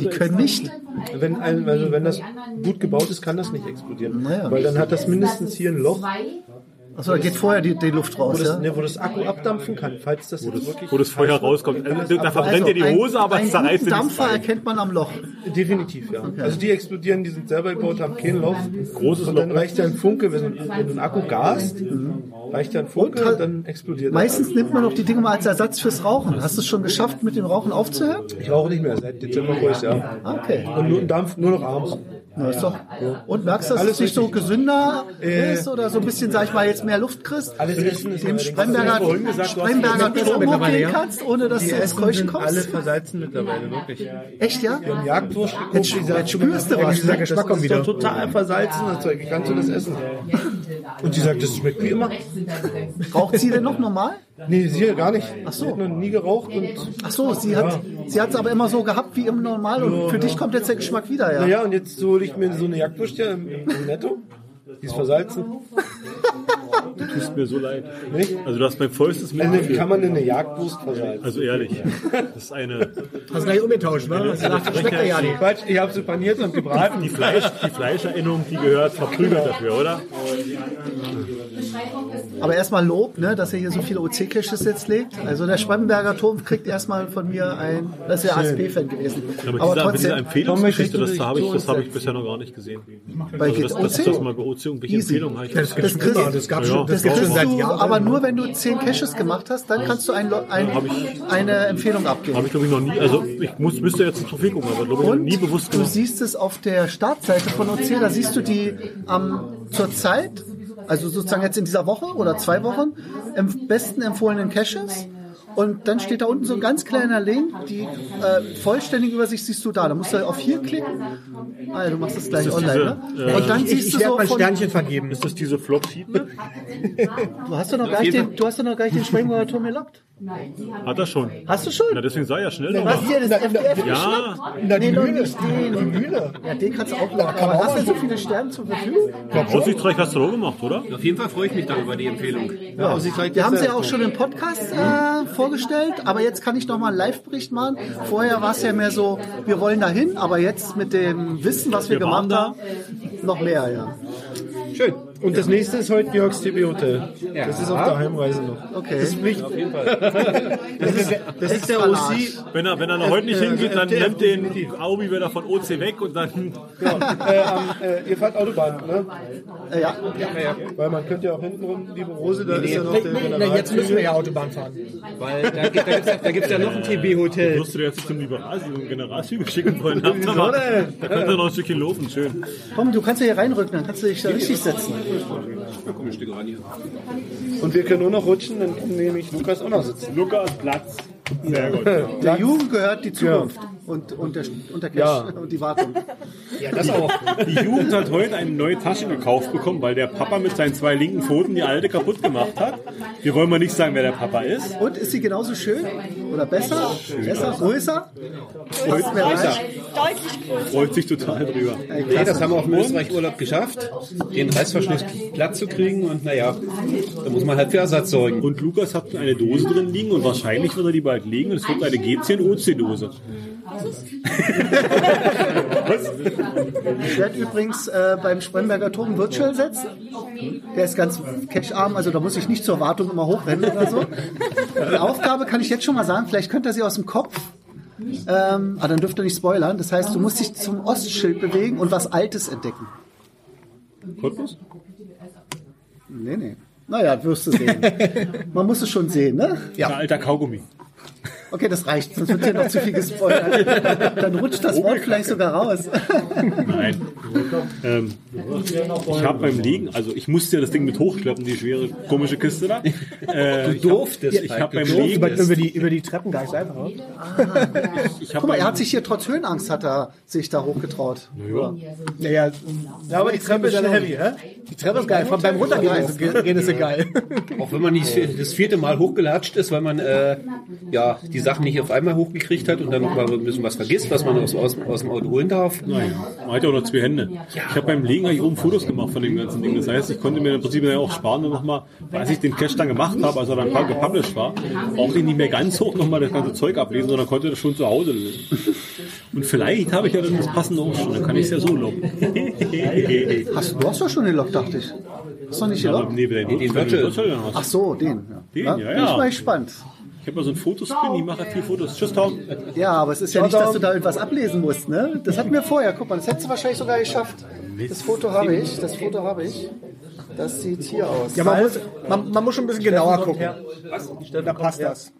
Die können nicht. Wenn, also wenn das gut gebaut ist, kann das nicht explodieren. Naja. Weil dann hat das mindestens hier ein Loch, Achso, da geht vorher die, die Luft wo raus. das, Ja? ne, wo das Akku abdampfen kann, falls das jetzt wirklich. Wo das Feuer rauskommt. Also, da verbrennt Also, dir die Hose, aber es zerreißt dir Dampfer erkennt man am Loch. Definitiv, ja. Also die explodieren, die sind selber gebaut, haben kein Loch. Großes und dann Loch. reicht ja ein Funke, wenn, du- wenn du einen Akku gast, reicht ja ein Funke Und und dann explodiert Meistens nimmt man noch die Dinge mal als Ersatz fürs Rauchen. Hast du es schon geschafft, mit dem Rauchen aufzuhören? das. Ich rauche nicht mehr, seit Dezember ruhig, ja. Okay. Und nur, Dampf nur noch abends. Na, ist doch. Und merkst du, dass Alles es nicht so gesünder Äh, ist oder so ein bisschen, sag ich mal, jetzt mehr Luft kriegst? Alles Essen ist Dem Spremberger, Spremberger hochgehen ja? kannst, ohne dass du ins Keuchen alle kommst? versalzen mittlerweile, wirklich. Echt, ja? Wir haben Jagdwurst geguckt, Jetzt- jetzt spürst du was, dieser ne? Geschmack kommt wieder. total versalzen, das Zeug. Wie kannst du das essen? Und sie sagt, das schmeckt wie immer. Raucht sie denn noch normal? Nee, sie gar nicht. Ach so. Sie hat noch nie geraucht und Ach so, sie hat sie hat es aber immer so gehabt wie im Normal und für dich kommt jetzt der Geschmack wieder, ja? Naja, und jetzt hole ich mir so eine Jagdwurst hier im, im Netto. Die ist versalzen. Du tust mir so leid. Nicht? Also du hast mein vollstes Also, wie Mitgefühl. kann man denn eine Jagdwurst versalzen? Also ehrlich. Das ist eine. Hast du gleich umgetauscht, gedacht, das schmeckt ja ja nicht. Quatsch, ich habe sie paniert und gebraten. Die, Fleisch, die Fleischerinnung, die gehört verprügelt dafür, oder? Aber erstmal Lob, ne, dass er hier so viele OC-Caches jetzt legt. Also der Spremberger Turm kriegt erstmal von mir ein, das ist ja ASP-Fan gewesen. Ja, mit aber dieser, trotzdem, Empfehlungsgeschichte, das habe ich, das habe ich bisher noch gar nicht gesehen. Bei Also das, das, OC? das mal bei OC irgendwelche Easy. Empfehlungen habe ich. Das, das, Das kriegst- das gab Ja, schon Das gibt's schon seit du, Jahren. aber nur wenn du zehn Caches gemacht hast, dann kannst du ein, ein, eine Empfehlung abgeben. Habe ich glaube ich noch nie, also ich muss, müsste jetzt ins Profil gucken, aber glaube ich noch Und nie bewusst du gemacht. siehst es auf der Startseite von OC, da siehst du die am zur Zeit, also sozusagen jetzt in dieser Woche oder zwei Wochen, am besten empfohlenen Caches. Und dann steht da unten so ein ganz kleiner Link, die äh, vollständige Übersicht siehst du da. Da musst du auf hier klicken. Ah, ja, du machst das gleich das online, diese, ne? äh, Und dann Ich, siehst ich du werde so mein von, Sternchen vergeben. Ist das diese Flop-Sheet? du hast doch noch gar nicht den, du hast doch noch gar nicht den Springboard Turm gelockt. Hat er schon. Hast du schon? Na, deswegen sei ja schnell Was noch. dir das FDF Ja, Na, die Nee, Mühle. nicht den. Die Mühle. Ja, den kannst du auch locken. Aber hast du so viele Sterne zur Verfügung? Aussichtsreich hast du auch gemacht, oder? Auf jeden Fall freue ich mich dann über die Empfehlung. Ja, zeigt Wir haben sie ja auch schon im Podcast äh, vorgestellt, aber jetzt kann ich noch mal einen Live-Bericht machen. Vorher war es ja mehr so, wir wollen dahin, aber jetzt mit dem Wissen, was wir, Wir gemacht haben, noch mehr, ja. Schön. Und das nächste ist heute Georgs TB Hotel. Das ist auf der Heimreise noch. Okay. Das ist Pflicht. Auf jeden Fall. Das ist, das ist der OC. Wenn er, wenn er noch heute nicht hingeht, dann nimmt den Aubi wieder von OC weg und dann. Äh, am, äh, ihr fahrt Autobahn, ne? Äh, ja. Weil man könnte ja auch hinten rum, liebe Rose, da ist ja noch der Na, jetzt müssen wir ja Autobahn fahren. Weil da, gibt- es ja, da gibt's ja noch ein TB-Hotel. Wirst du jetzt zum Liberalsieg und Generalzüge schicken wollen? Da könnt ihr noch ein Stückchen laufen, schön. Komm, du kannst ja hier reinrücken, dann kannst du dich da richtig setzen. Komm ein Stück ran hier. Und wir können nur noch rutschen, dann kann nämlich Lukas auch noch sitzen. Lukas Platz. Sehr gut. Der Jugend gehört die Zukunft und, und, der, und der Cash Ja. und die Wartung. Ja, das auch. Die Jugend hat heute eine neue Tasche gekauft bekommen, weil der Papa mit seinen zwei linken Pfoten die alte kaputt gemacht hat. Wir wollen mal nicht sagen, wer der Papa ist. Und ist sie genauso schön? Oder besser? Besser? Größer? Freut? Deutlich größer. freut sich total drüber. Nee, das haben wir auch im Österreich-Urlaub geschafft, den Reißverschluss glatt zu kriegen und naja, da muss man halt für Ersatz sorgen. Und Lukas hat eine Dose drin liegen und wahrscheinlich wird er die bald legen und es wird eine G10-OC-Dose. Ich werde übrigens äh, beim Spremberger Turm Virtual setzen. Der ist ganz cache-arm, also da muss ich nicht zur Wartung immer hochrennen oder so. Die Aufgabe kann ich jetzt schon mal sagen, vielleicht könnt ihr sie aus dem Kopf. Ähm, ah, dann dürft ihr nicht spoilern. Das heißt, du musst dich zum Ostschild bewegen und was Altes entdecken. Cottbus? Nee, nee. Naja, wirst du sehen. Man muss es schon sehen, ne? Ja. Ein alter Kaugummi. Okay, das reicht, sonst wird hier noch zu viel gespoilert. Dann rutscht das Wort vielleicht sogar raus. Nein. Ähm, ich habe beim Liegen, also ich musste ja das Ding mit hochschleppen, die schwere komische Kiste da. Äh, Du durftest. Ich habe beim Über, Liegen, über, die, über die Treppen gar nicht einfach. oder? ich hab Guck mal, er beim- hat sich hier trotz Höhenangst hat er sich da hochgetraut. ja, Naja, Ja, aber die Treppe ist schon heavy, hä? die Treppe ist geil. Von beim Runtergehen ist, sie geil. Auch wenn man nicht das vierte Mal hochgelatscht ist, weil man äh, ja die Sachen nicht auf einmal hochgekriegt hat und dann noch mal ein bisschen was vergisst, was man aus, aus, aus dem Auto holen darf. Nein, man hat ja auch noch zwei Hände. Ich habe beim Legen eigentlich oben Fotos gemacht von dem ganzen Ding. Das heißt, ich konnte mir im Prinzip ja auch sparen und nochmal, als ich den Cache dann gemacht habe, als er dann gepublished war, brauchte ich nicht mehr ganz hoch nochmal das ganze Zeug ablesen, sondern konnte das schon zu Hause lösen. Und vielleicht habe ich ja dann das passende auch schon, dann kann ich es ja so locken. Hast du, du hast doch schon den Lock, dachte ich. Hast du nicht gelockt? nee, den, den dann Ach so, den. Den, ja, ja, Bin ja. ich mal gespannt. Ich habe ja so einen Fotospin, ich mache viel Fotos. Tschüss, Tom. Ja, aber es ist ja nicht, dass du da irgendwas ablesen musst, ne? Das hatten wir vorher. Guck mal, das hättest du wahrscheinlich sogar geschafft. Das Foto habe ich, das Foto habe ich. Das sieht hier aus. Ja, man muss, man, man muss schon ein bisschen genauer gucken. Da passt das.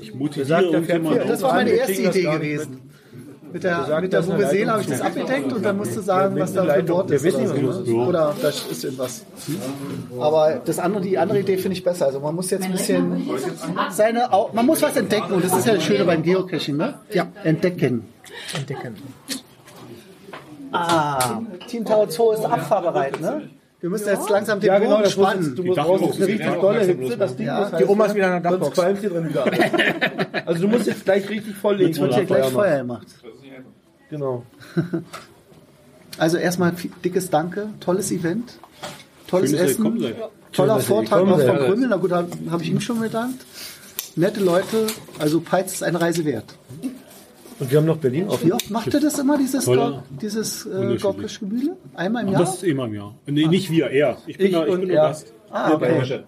Ich motiviere fährt irgendjemand. hier. das war meine erste Idee gewesen. Mit der, mit der Leitung. habe ich das abgedeckt und dann musst du sagen, was da für. Wort ist. weiß Oder, nicht, so, ne? oder da ist irgendwas. Aber das andere, die andere Idee finde ich besser. Also man muss jetzt ein bisschen seine, man muss was entdecken und das ist ja das Schöne beim Geocaching, ne? Ja. Entdecken. Entdecken. Ah, Team Tower Zoo ist abfahrbereit, ne? Wir müssen jetzt langsam den Ja, genau, Bogen muss, spannen. du musst raus. du Das ist eine richtig dolle Hitze, das Ding Ja. ist Die Oma ist wieder in der Sonst Dachbox. qualmt hier drin wieder. Also du musst jetzt gleich richtig volllegen. Jetzt wird hier gleich Feuer gemacht. Genau. Also erstmal dickes Danke, tolles Event, tolles Schön, Essen, seid. toller Vortrag auch von. Krümmel. Na gut, da habe ich ihm schon bedankt. Nette Leute, also Peitz ist eine Reise wert. Und wir haben noch Berlin auf. Wie oft macht ihr das immer, dieses, Tolle. Dieses äh. Gorkisch Gemüse? Einmal im Jahr? das ist immer im Jahr. Nee, nicht wir, er. Ich bin, Ich da, ich bin nur er. Gast. Ah, okay.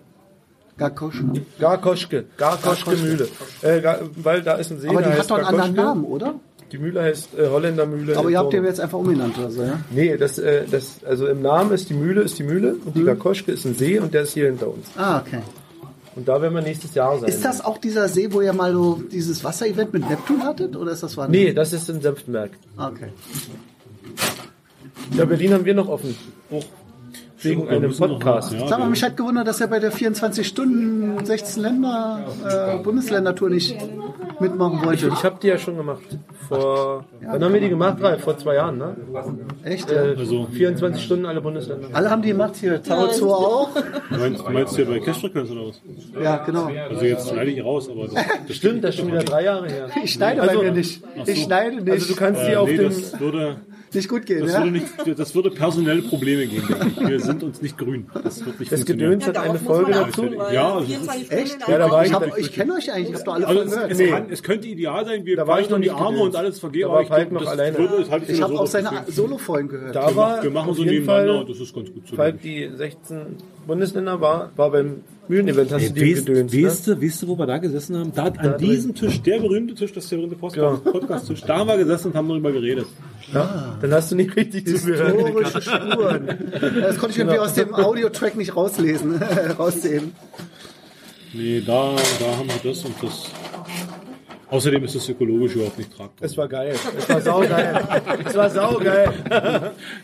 Garkosch. Garkoschke. Garkoschke Mühle. Äh, Gar- weil da ist ein See, Aber der die heißt hat doch einen anderen Garkoschke. Namen, oder? Die Mühle heißt äh, Holländermühle. Aber ihr habt den jetzt einfach umbenannt oder so, ja? Nee, das, äh, das, also im Namen ist die Mühle, ist die Mühle und die Gakoschke ist ein See und der ist hier hinter uns. Ah, okay. Und da werden wir nächstes Jahr sein. Ist das auch dieser See, wo ihr mal so dieses Wasserevent mit Neptun hattet? Oder ist das was? Nee, das ist in Senftenberg. Okay. Ja, Berlin haben wir noch offen. Auch wegen einem Podcast. ja, Sag mal, mich hat gewundert, dass er bei der 24 Stunden 16 Länder äh, Bundesländertour nicht mitmachen wollte. Ich habe die ja schon gemacht. Vor, wann haben wir die gemacht? Ralf? Vor zwei Jahren, ne? Echt? Äh, Also- 24 Stunden alle Bundesländer. Alle haben die gemacht hier. Tarot 2 auch. Meinst, meinst du ja bei Cash-Frequenz oder was? Ja, genau. Also jetzt schneide ich raus, aber das, das Stimmt, das ist schon wieder drei Jahre her. Ich schneide Also- bei mir nicht. Ich schneide nicht. Also du kannst die äh, auf nee, dem... das würde, nicht gut gehen, das, ja? würde nicht, das würde personelle Probleme geben. Wir sind uns nicht grün. Das wird nicht Das funktionieren. Gedöns hat eine Folge dazu. Ja, also Echt? Ja, da war ich, Ich, ich kenne euch eigentlich, ich habe doch alle also es, gehört. es, Nee. kann, es könnte ideal sein, wir Da war ich noch die Arme gedöns. und alles vergeht, Da aber ich glaube, noch alleine. halte ich habe auch was seine Solo-Folgen gehört. da war Wir machen so jeden nebeneinander Fall, und das ist ganz gut zu Falk, die 16 Bundesländer war, war beim Mühlen-Event. Hast du die Weißt, gedöns, ne? weißt, du, weißt du, wo wir da gesessen haben? Da an diesem Tisch, der berühmte Tisch, das ist der berühmte Podcast- Podcast-Tisch, da haben wir gesessen und haben darüber geredet. Ja? Dann hast du nicht richtig zugehört. Historische Spuren. Das konnte ich irgendwie aus dem Audiotrack nicht rauslesen, raussehen. Nee, da, da haben wir das und das. Außerdem ist es ökologisch überhaupt nicht tragbar. Es war geil. Es war saugeil. es war saugeil.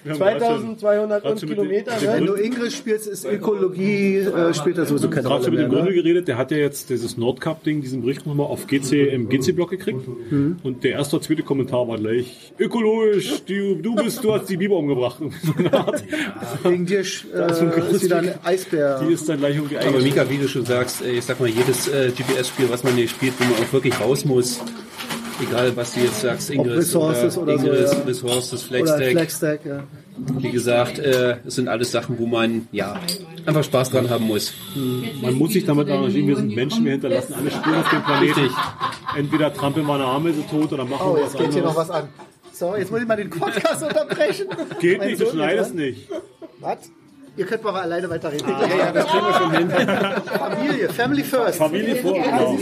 Wir haben 2200 gerade schon mit den- Kilometer, ne? Wenn du Ingrid spielst, ist Ökologie, äh, spielt da sowieso keine gerade Rolle schon mit dem mehr. Gründel Ne? geredet, der hat ja jetzt dieses Nordcup-Ding, diesen Bericht nochmal auf GC im GC-Block gekriegt. Mhm. Und der erste und zweite Kommentar war gleich, ökologisch, du, du bist, du hast die Biber umgebracht. Und so eine Art. Wegen dir äh, ist wieder ein Eisbär. Die ist dann gleich irgendwie Aber eigentlich. Mika, wie du schon sagst, ich sag mal, jedes äh, GPS-Spiel, was man hier spielt, wo man auch wirklich raus muss, egal was du jetzt sagst, Ingress Resources oder so, Ingress, ja. Resources, Oder Flagstack, Flagstack, ja. wie gesagt, äh, es sind alles Sachen, wo man ja einfach Spaß dran haben muss. Man muss sich damit arrangieren, wir sind Menschen, wir hinterlassen alle Spuren auf dem Planeten. Richtig. Entweder trampeln wir eine Ameise tot oder machen Oh, wir jetzt was geht hier noch anderes. was an. So, jetzt muss ich mal den Podcast unterbrechen. Geht Mein nicht, du Sohn schneidest geht nicht. Was? Ihr könnt mal alleine weiterreden. Ja, ja, das kriegen wir schon hin. Familie, Family first. Familie vor, genau.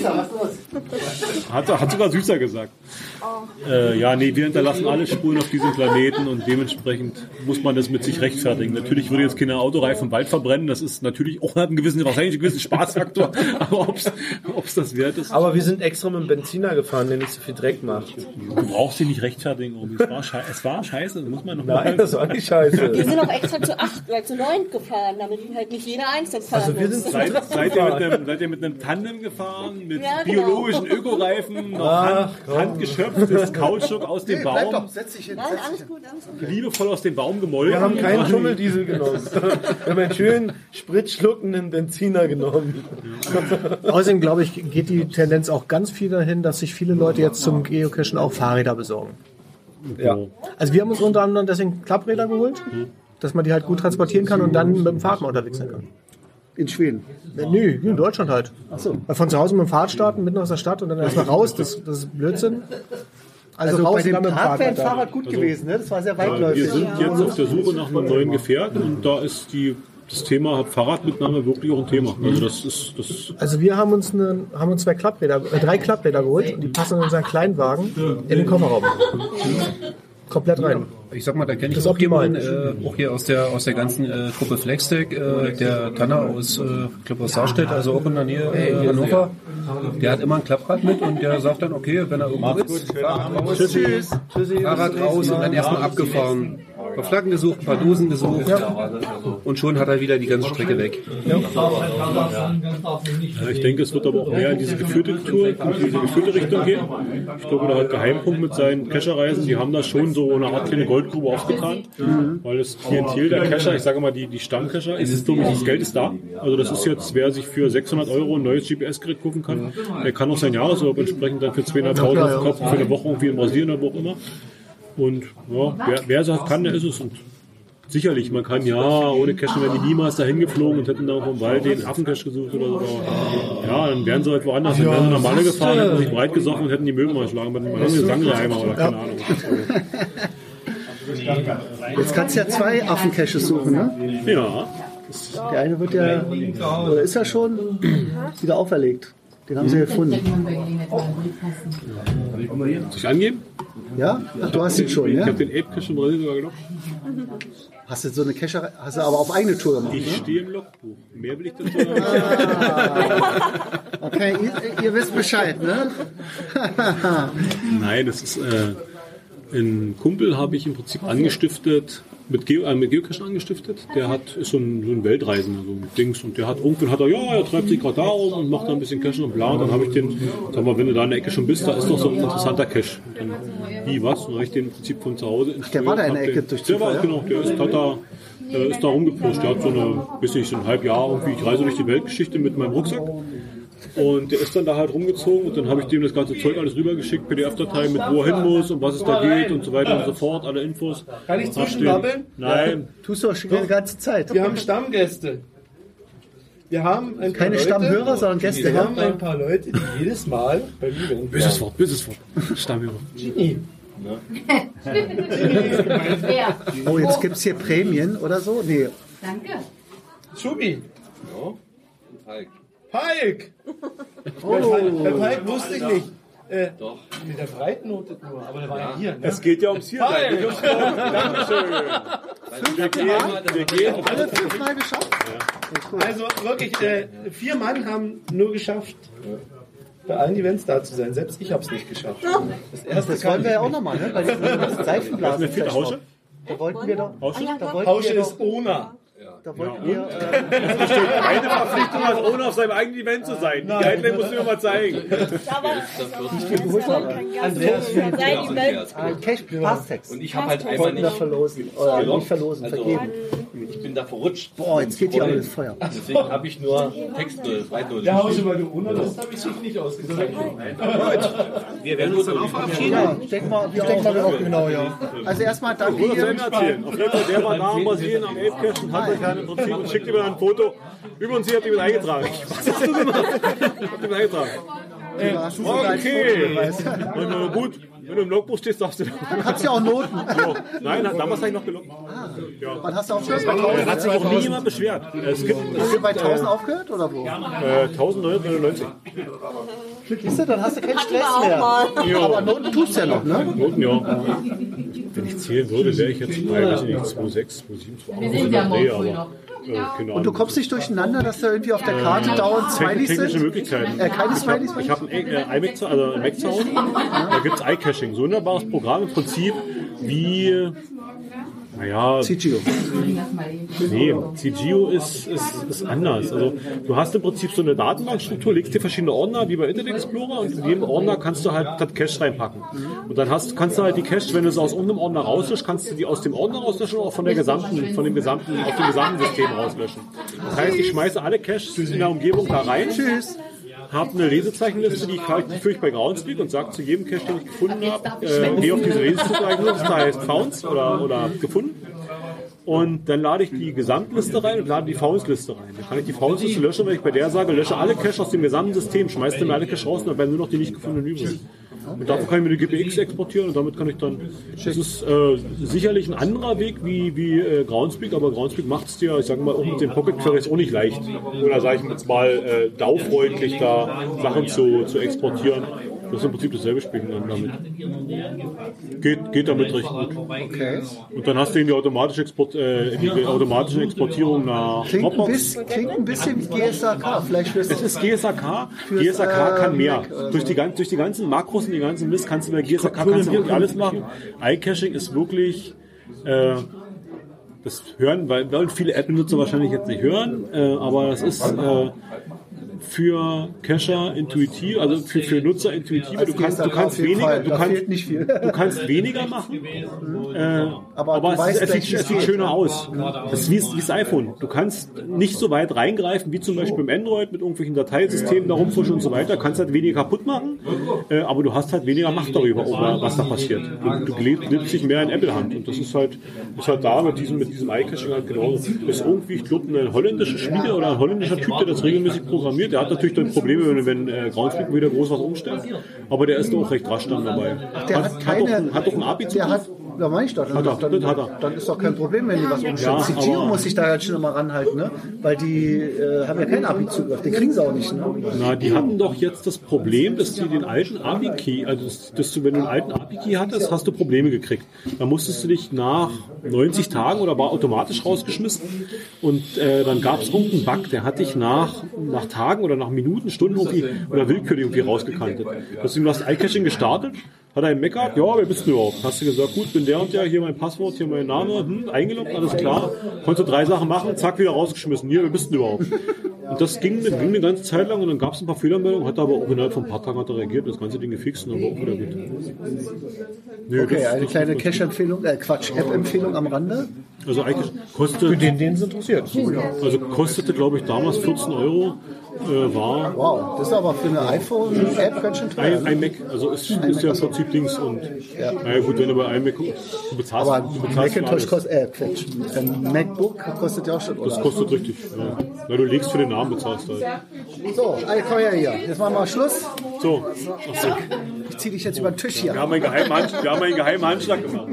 Hat, hat sogar süßer gesagt. Äh, ja, nee, wir hinterlassen alle Spuren auf diesem Planeten und dementsprechend muss man das mit sich rechtfertigen. Natürlich würde jetzt keine Autoreifen im Wald verbrennen, das ist natürlich auch hat einen gewissen, wahrscheinlich einen gewissen Spaßfaktor, aber ob es das wert ist, Aber wir sind extra mit dem Benziner gefahren, der nicht so viel Dreck macht. du brauchst dich nicht rechtfertigen. Obi. Es war, schei es war scheiße, das muss man noch Nein, das war nicht Wir scheiße. sind auch extra zu acht oder zu neun gefahren, damit halt nicht jeder einzeln fahren Also wir muss. sind Seid, seid, ihr mit einem, seid ihr mit einem Tandem gefahren, mit Ja, genau. biologischen Ökoreifen, noch Hand, handgeschöpftes Kautschuk aus dem Nee, bleib doch, Baum, setz dich hin. Nein, setz alles gut, alles gut. liebevoll aus dem Baum gemolken. Wir haben keinen Schummeldiesel genommen. Wir haben einen schönen spritschluckenden Benziner genommen. Außerdem, glaube ich, geht die Tendenz auch ganz viel dahin, dass sich viele Leute jetzt zum Geocachen auch Fahrräder besorgen. Ja. Also wir haben uns unter anderem deswegen Klappreeder geholt, dass man die halt gut transportieren kann und dann mit dem Fahrrad mal unterwegs sein kann. In Schweden. Äh, Nö, hier in Deutschland halt. Ach so. Weil Von zu Hause mit dem Fahrrad starten, mitten aus der Stadt und dann erstmal raus, das, das ist Blödsinn. Also, Also raus bei dem dann mit dem Park wäre ein Fahrrad. Gut gewesen, ne? Das war sehr Wir weitläufig. sind jetzt auf der Suche nach einem neuen Gefährt und da ist die, das Thema Fahrradmitnahme wirklich auch ein Thema. Also das ist, das Also wir haben uns, eine, haben uns zwei Klappräder, äh, drei Klappräder geholt und die passen in unseren Kleinwagen in den Kofferraum. Komplett rein. Ich sag mal, da kenne ich Das auch jemanden, äh, auch hier aus der aus der ganzen äh, Gruppe Flextech, äh, der Tanner aus, äh, ich glaube aus Saarstedt, also auch in der Nähe äh, Hannover. Der hat immer ein Klapprad mit und der sagt dann, okay, wenn er irgendwo ist, Fahrrad raus. Tschüssi. Fahrrad raus und dann erstmal abgefahren. Ein paar Flaggen gesucht, ein paar Dosen gesucht und schon hat er wieder die ganze Strecke weg. Ja, ich denke, es wird aber auch mehr in diese geführte Tour, in diese geführte Richtung gehen. Ich glaube, der hat Geheimpunkt mit seinen Cacherreisen. Die haben da schon so eine Art kleine Goldgrube aufgetan, weil das Klientel der Cacher, ich sage mal die, die Stammcacher, es ist glaube ich, das Geld ist da. Also das ist jetzt, wer sich für 600 Euro ein neues GPS-Gerät kaufen kann, der kann auch sein Jahresurlaub entsprechend dann für 200.000 auf den Kopf für eine Woche irgendwie in Brasilien oder wo auch immer. Und ja, wer, wer es halt kann, der ist es. Und Sicherlich, man kann ja, ohne Cashen wären die niemals dahin geflogen und hätten da vom Wald den Affencash gesucht oder so. Aber ja, dann wären sie halt woanders. Dann wären sie nach Malle gefahren, hätten sich breit gesoffen und hätten die Möbel mal geschlagen mit einem Sangreimer oder keine Ahnung. Jetzt kannst du ja zwei Affencaches suchen, ne? Ja, Der eine wird ja, oder ist ja schon wieder auferlegt. Den haben sie gefunden. soll ich angeben? Ja? Ach, du hast ihn schon, Ich ja? habe den Ape Cache in Brasilien sogar genommen. Hast du so eine Kescherei, hast du aber auf eigene Tour gemacht, Ich ne? stehe im Logbuch. Mehr will ich dazu sagen. Okay, ihr, ihr wisst Bescheid, ne? Nein, das ist äh, ein Kumpel habe ich im Prinzip angestiftet, mit, Geo, äh, mit Geocachen angestiftet. Der hat ist so ein, so ein Weltreisender, so ein Dings. Und der hat irgendwann hat er, ja, er treibt sich gerade da rum und macht da ein bisschen Cachen und bla. Und dann habe ich den, sag mal, wenn du da in der Ecke schon bist, da ist doch so ein interessanter Cache. Und dann, wie, was? Und dann habe ich den im Prinzip von zu Hause Ach, der war da in der Ecke durch Der war, Zufall, genau, der ist, hat da, äh, ist da rumgepirscht. Der hat so eine, weiß nicht, so ein halb Jahr irgendwie, ich reise durch die Weltgeschichte mit meinem Rucksack. Und der ist dann da halt rumgezogen und dann habe ich dem das ganze Zeug alles rübergeschickt, PDF-Datei mit wo er hin muss und was es da geht und so weiter und so fort, alle Infos. Kann ich zwischenbabbeln? Nein. Tust du doch schon die ganze Zeit. Wir haben Stammgäste. Wir haben ein paar Keine Leute, Stammhörer, sondern Gäste, Wir ja? haben ein paar Leute, die jedes Mal bei mir sind. Böses Wort, böses Wort. Stammhörer. Genie. Oh, jetzt gibt es hier Prämien oder so? Nee. Danke. Schubi. Falk. Palk. Oh. Der Palk wusste ich nicht. Äh, Doch. Nee, der Breit notet nur, aber der war ja hier. Ne? Es geht ja ums hier. Palk. Dankeschön. Wir gehen, wir gehen. Alle fünfmal geschafft? Also wirklich, äh, vier Mann haben nur geschafft, bei allen Events da zu sein. Selbst ich habe es nicht geschafft. Das erste Das wollen wir ja auch nochmal, ne? Bei diesem Seifenblasen. Da wollten wir doch. Hausche? Da ich. wollten Hausche wir ist doch. Da wollten wir. Äh, Eine Verpflichtung als ohne auf seinem eigenen Event zu sein. Die Guideline musst du mir mal zeigen. Andreas Sein Event. ein Cash Passtext. Und ich habe halt einfach nicht. verlosen. Oder nicht verlosen, vergeben. Ich bin da verrutscht. Boah, jetzt geht hier alles Feuer. Deswegen habe ich nur Textnote, Zweitnote. Der Hausche, weil du Ona, das habe ich sich nicht ausgesucht. Wir werden uns dann auch verabschieden. Ja, ich denke mal, wir auch. auch genau, ja. Also erstmal danke hier. Erzählen. Auf jeden Fall, der war da in Brasilien am und hat euch dann im Prinzip und schickt ihm dann ein Foto. Übrigens, ihr habt ihn mit eingetragen. Was hast du gemacht? Habt ihr mit eingetragen. Okay. Und, gut, wenn du im Logbuch stehst, darfst du. Du kannst ja auch Noten. So. Nein, damals habe ich noch gelockt. Wann hast du aufgehört? Bei Da 1000? hat sich auch nie jemand beschwert. Es gibt, es Hast du bei äh, 1000 aufgehört oder wo? äh, 1999. Siehst du, dann hast du keinen Stress auch mehr. Ja. Aber Noten tust du ja noch, ne? Noten, ja. Wenn ich zählen würde, wäre ich jetzt bei, weiß ich nicht, 2,6, 2,7, 2,8. Wir sind ja morgen früh noch. Äh, Und du kommst nicht durcheinander, dass da irgendwie auf der Karte dauernd Smileys technische sind? Möglichkeiten. Äh, keine Ich habe Smileys? ich hab ein äh, iMac zu, also ein Mac zu Hause. Da gibt es iCaching. So ein wunderbares Programm im Prinzip wie, naja, CGO. nee, CGO ist, ist, ist anders. Also du hast im Prinzip so eine Datenbankstruktur, legst dir verschiedene Ordner wie bei Internet Explorer und in jedem Ordner kannst du halt das Cache reinpacken. Und dann hast, kannst du halt die Cache, wenn du es aus irgendeinem Ordner rauslöscht, kannst du die aus dem Ordner rauslöschen oder auch von der gesamten, von dem gesamten, aus dem gesamten System rauslöschen. Das heißt, ich schmeiße alle Caches in der Umgebung da rein. Tschüss. Habe eine Lesezeichenliste, die, ich- führe ich bei Groundspeak und sage zu jedem Cache, den ich gefunden habe, äh, geh auf diese Lesezeichenliste, da heißt Founds oder, oder gefunden. Und dann lade ich die Gesamtliste rein und lade die Founds-Liste rein. Dann kann ich die Founds-Liste löschen, wenn ich bei der sage, lösche alle Cache aus dem gesamten System, schmeiß dann mir alle Cache raus und dann werden nur noch die nicht gefundenen übrig. Und dafür kann ich mir die GPX exportieren und damit kann ich dann. Das ist äh, sicherlich ein anderer Weg wie, wie äh, Groundspeak, aber Groundspeak macht es dir, ich sage mal, auch mit den Pocket Queries auch nicht leicht. Oder sage ich jetzt mal, äh, DAO-freundlich da Sachen zu, zu exportieren. Das ist im Prinzip dasselbe Spiel dann damit. Geht, geht damit recht gut. Okay. Und dann hast du eben die automatische, Export, äh, die automatische Exportierung nach Klingt ein, Dropbox. bisschen, klingt ein bisschen wie GSAK. Vielleicht Es ist GSAK. GSAK kann äh, mehr. Mac oder Durch die, durch die ganzen Makros und die ganzen Mist kannst du bei GSAK kannst du wirklich alles machen. iCaching ist wirklich, äh, das hören, weil, weil viele App-Benutzer wahrscheinlich jetzt nicht hören, äh, aber das ist äh, für Cacher intuitiv, also für, für Nutzer intuitiv. Du kannst, du GSAK kannst weniger, du kannst, nicht viel. du kannst weniger machen, äh, Aber aber, du es, es, sieht, es sieht schöner aus. Das ist wie, wie das iPhone. Du kannst nicht so weit reingreifen, wie zum Beispiel im Android mit irgendwelchen Dateisystemen da rumfuschen und so weiter. Kannst halt weniger kaputt machen, äh, aber du hast halt weniger Macht darüber, über was da passiert. Du, du lebst, lebst dich mehr in Apple-Hand und das ist halt, ist halt da mit diesem, mit diesem iCaching halt genauso. Das ist irgendwie, ich glaube, ein holländischer Schmiede oder ein holländischer Typ, der das regelmäßig programmiert. Der hat natürlich dann Probleme, wenn, wenn äh, Groundspeak wieder groß was umstellt, aber der ist auch recht rasch dann dabei. Der hat keine. hat auch ein, hat auch ein API der hat, Ja, meine ich doch. Dann, Hat er, dann, er. dann ist doch kein Problem, wenn die was umstellen. Ja, aber- muss sich da halt schon immer ranhalten, ne? Weil die äh, haben ja keinen API-Zugriff. Den kriegen sie auch nicht, ne? Na, die hatten doch jetzt das Problem, dass die den alten API-Key, also dass, dass du, wenn du einen alten API-Key hattest, hast du Probleme gekriegt. Da musstest du dich nach 90 Tagen oder war automatisch rausgeschmissen und äh, dann gab es irgendeinen Bug, der hat dich nach, nach Tagen oder nach Minuten, Stunden irgendwie oder willkürlich irgendwie rausgekantet. Deswegen hast du iCaching gestartet, hat er einen Mac gehabt, ja, wer bist du überhaupt? Hast du gesagt, gut, bin der und der, hier mein Passwort, hier mein Name, hm, eingeloggt, alles klar. Konntest du drei Sachen machen, zack, wieder rausgeschmissen. Hier, wer bist du überhaupt? Und das ging, ging eine ganze Zeit lang und dann gab es ein paar Fehlermeldungen, hat er aber auch innerhalb von ein paar Tagen hat er reagiert und das ganze Ding gefixt und dann war auch wieder gut. Nö, Okay, das- eine das- kleine Cache-Empfehlung, äh Quatsch, App-Empfehlung am Rande. Also eigentlich kostet, Für den, den es interessiert. also kostete, glaube ich, damals 14 Euro, äh, war Wow, das ist aber für eine iPhone-App ganz schön teuer. ein, Ne? ein Mac, also ist, ist ja im Prinzip Dings und naja gut, wenn du bei einem Mac du bezahlst, Aber du bezahlst Macintosh kostet, äh, Quatsch, ein MacBook kostet ja auch schon, Das oder? kostet richtig, ja. Weil du legst für den Namen bezahlst halt. So, ey, komm her hier. Jetzt machen wir Schluss. So, ach so. Ich zieh dich jetzt über den Tisch hier. Wir haben einen geheimen, Hand, wir haben einen geheimen Handschlag gemacht.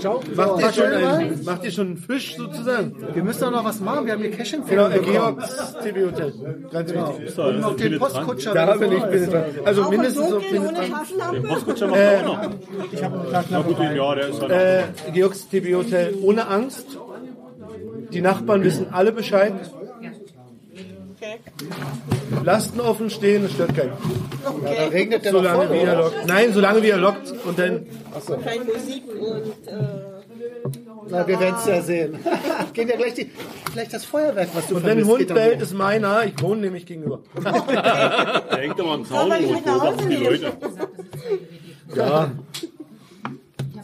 Ciao. Macht ihr, schon einen, macht ihr schon einen Fisch sozusagen? Wir müssen doch noch was machen. Wir haben hier Genau, Cache-Empfehlungen äh, bekommen. Georgs TV Hotel. Ganz wichtig. Und noch den Postkutscher. Da bin ich so. penetrant. Also mindestens so Dunkel, ohne penetrant. Taschenlampe. Postkutscher macht Äh, auch noch. Ich habe einen Na gut, den- ja, der ist halt äh, Georgs TV Hotel ohne Angst. Die Nachbarn wissen alle Bescheid. Lasten offen stehen, das stört keinen. Ja, da regnet der noch Solange voll, wie er lockt. Nein, solange wie er lockt. Und dann Keine Musik und äh, Na, wir werden es ja sehen. Gehen ja gleich die, vielleicht das Feuerwerk, was du Und wenn ein Hund bellt, ist meiner. Ich wohne nämlich gegenüber. Der hängt aber am Zaun Aber ich und mit nach Hause die. Leute. Ja.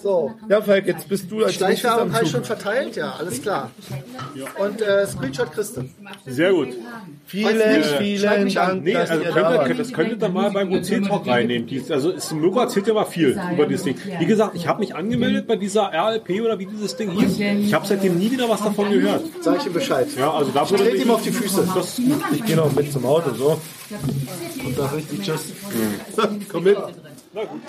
So, Ja, Falk, jetzt bist du als Schleichwerbung habe ich schon verteilt, ja, alles klar. Und äh, Screenshot kriegst du. Sehr gut. Vielen, Schreib vielen mich an. Dank, Nee, also ihr da könnte, das könntet ihr mal beim OC-Talk reinnehmen. Dies, also es, Mirko erzählt ja mal viel über dieses Ding. Wie gesagt, ich habe mich angemeldet bei dieser RLP oder wie dieses Ding hieß. Ich habe seitdem nie wieder was davon gehört. Sag ich ihm Bescheid. Ja, also da Dreht ihm auf die Füße. Das ist. Ich gehe noch mit zum Auto, so. Und sag richtig Tschüss. Komm mit. Na gut.